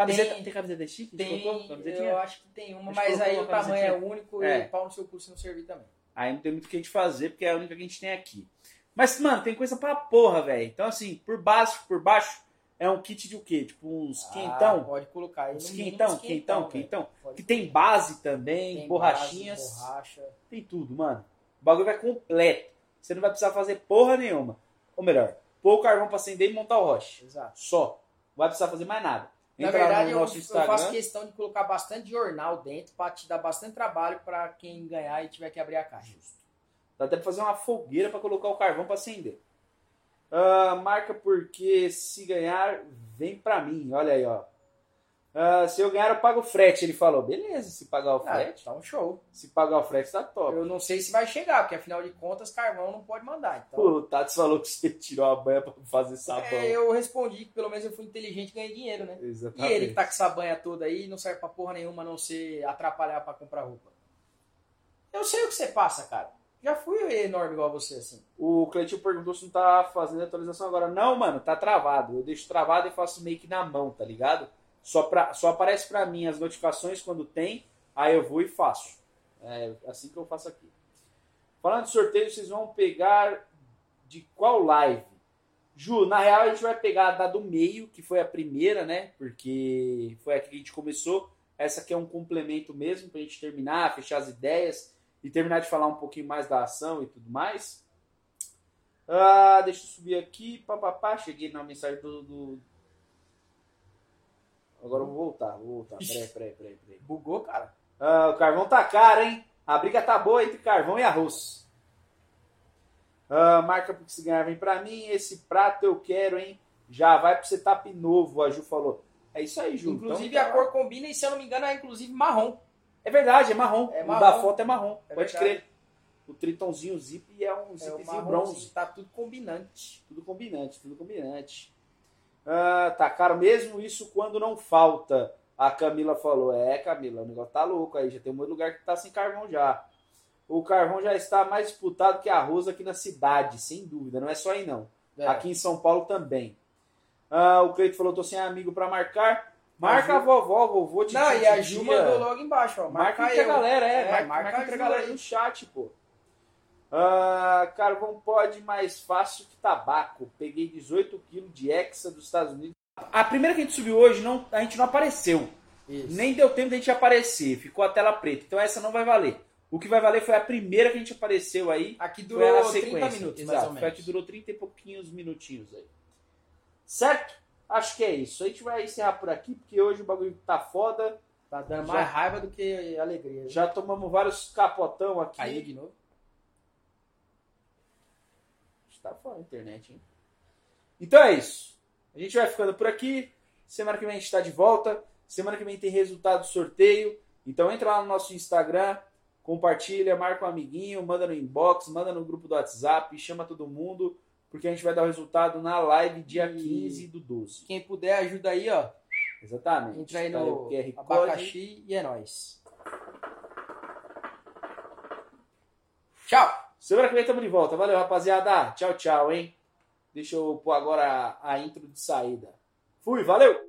Speaker 1: Camiseta,
Speaker 2: tem-
Speaker 1: tem, camiseta chique?
Speaker 2: tem, eu acho que tem uma, mas aí o tamanho é único
Speaker 1: É.
Speaker 2: e pau no seu cu se não servir também.
Speaker 1: Aí não tem muito o que a gente fazer, porque é a única que a gente tem aqui. Mas, mano, tem coisa pra porra, velho. Então, assim, por baixo, por baixo, é um kit de o quê? Tipo uns
Speaker 2: Ah,
Speaker 1: quentão?
Speaker 2: pode colocar aí.
Speaker 1: uns quentão,
Speaker 2: uns
Speaker 1: quentão,
Speaker 2: velho.
Speaker 1: quentão.
Speaker 2: Pode
Speaker 1: Que tem base também,
Speaker 2: Tem
Speaker 1: borrachinhas.
Speaker 2: base, borracha.
Speaker 1: Tem tudo, mano. O bagulho vai completo. Você não vai precisar fazer porra nenhuma. Ou melhor, pôr o carvão pra acender e montar o roche.
Speaker 2: Exato.
Speaker 1: Só. Não vai precisar fazer mais nada.
Speaker 2: Na verdade,
Speaker 1: no
Speaker 2: eu, eu faço questão de colocar bastante jornal dentro pra te dar bastante trabalho pra quem ganhar e tiver que abrir a caixa.
Speaker 1: Dá até pra fazer uma fogueira pra colocar o carvão pra acender. Ah, marca porque se ganhar, vem pra mim. Olha aí, ó. Ah, se eu ganhar, eu pago o frete. Ele falou, beleza, se pagar o
Speaker 2: Ah,
Speaker 1: frete.
Speaker 2: tá um show.
Speaker 1: Se pagar o frete, tá top.
Speaker 2: Eu não sei se vai chegar, porque afinal de contas, carvão não pode mandar. Então,
Speaker 1: Pô, o Tats falou que você tirou a banha pra fazer sabão.
Speaker 2: é, eu respondi que pelo menos eu fui inteligente e ganhei dinheiro, né? E
Speaker 1: Exatamente.
Speaker 2: ele que tá com essa banha toda aí não serve pra porra nenhuma a não ser atrapalhar pra comprar roupa. Eu sei o que você passa, cara. Já fui enorme igual você, assim.
Speaker 1: O Cleitinho perguntou se não tá fazendo atualização agora. Não, mano, tá travado. Eu deixo travado e faço meio que na mão, tá ligado? Só, pra, só aparece pra mim as notificações quando tem, aí eu vou e faço. É assim que eu faço aqui. Falando de sorteio, vocês vão pegar de qual live? Ju, na real a gente vai pegar a da do meio, que foi a primeira, né? Porque foi a que a gente começou. Essa aqui é um complemento mesmo pra gente terminar, fechar as ideias e terminar de falar um pouquinho mais da ação e tudo mais. Ah, deixa eu subir aqui. Papapá, cheguei na mensagem do, do- Agora eu vou voltar, vou voltar. Peraí, peraí, peraí, peraí.
Speaker 2: Bugou, cara.
Speaker 1: Ah, o carvão tá caro, hein? A briga tá boa entre carvão e arroz. Ah, marca porque se ganhar vem pra mim. Esse prato eu quero, hein? Já vai pro setup novo, a Ju falou. É isso aí, Ju.
Speaker 2: Inclusive
Speaker 1: Então,
Speaker 2: a cor combina e se eu não me engano é inclusive marrom.
Speaker 1: É verdade, é marrom.
Speaker 2: É
Speaker 1: o
Speaker 2: marrom.
Speaker 1: da foto é marrom.
Speaker 2: É
Speaker 1: Pode
Speaker 2: verdade.
Speaker 1: crer. O tritonzinho zip é um
Speaker 2: É o
Speaker 1: zipzinho
Speaker 2: marrom,
Speaker 1: bronze.
Speaker 2: tá tudo combinante.
Speaker 1: Tudo combinante, tudo combinante. Ah, tá caro mesmo isso quando não falta. A Camila falou, é Camila, o negócio tá louco aí, já tem um monte de lugar que tá sem carvão já. o carvão já está mais disputado que arroz aqui na cidade, sem dúvida. Não é só aí, não.
Speaker 2: É.
Speaker 1: Aqui em São Paulo também. Ah, o Cleito falou, tô sem amigo para marcar. Marca a vovó, vovô, te
Speaker 2: Não, e a Ju mandou logo embaixo, ó.
Speaker 1: Marca,
Speaker 2: Marca
Speaker 1: entre a galera, é.
Speaker 2: É,
Speaker 1: marca,
Speaker 2: marca
Speaker 1: entre a galera
Speaker 2: aí.
Speaker 1: no chat, pô. Ah, carvão pode mais fácil que tabaco. Peguei 18 quilos de Hexa dos Estados Unidos. A primeira que a gente subiu hoje, não, a gente não apareceu.
Speaker 2: Isso.
Speaker 1: Nem deu tempo de a gente aparecer. Ficou a tela preta. Então essa não vai valer. O que vai valer foi a primeira que a gente apareceu aí.
Speaker 2: Aqui
Speaker 1: Foi
Speaker 2: durou
Speaker 1: na
Speaker 2: 30
Speaker 1: sequência.
Speaker 2: minutos,
Speaker 1: Exato.
Speaker 2: mais ou
Speaker 1: Foi a que durou 30 e pouquinhos minutinhos aí. Certo? Acho que é isso. A gente vai encerrar por aqui, porque hoje o bagulho tá foda.
Speaker 2: Tá dando
Speaker 1: Já-
Speaker 2: mais raiva do que alegria.
Speaker 1: Já tomamos vários capotão aqui.
Speaker 2: Caiu de novo.
Speaker 1: Tá fora a internet, hein? Então é isso. A gente vai ficando por aqui. Semana que vem a gente está de volta. Semana que vem tem resultado do sorteio. Então entra lá no nosso Instagram, compartilha, marca um amiguinho, manda no inbox, manda no grupo do WhatsApp, chama todo mundo, porque a gente vai dar o resultado na live dia
Speaker 2: E-
Speaker 1: 15 do 12.
Speaker 2: Quem puder, ajuda aí, ó.
Speaker 1: Exatamente.
Speaker 2: Entra aí
Speaker 1: Tá
Speaker 2: no
Speaker 1: QR Code.
Speaker 2: abacaxi e é nóis. Tchau!
Speaker 1: Semana que vem estamos de volta. Valeu, rapaziada. Tchau, tchau, hein? Deixa eu pôr agora a, a intro de saída. Fui, valeu!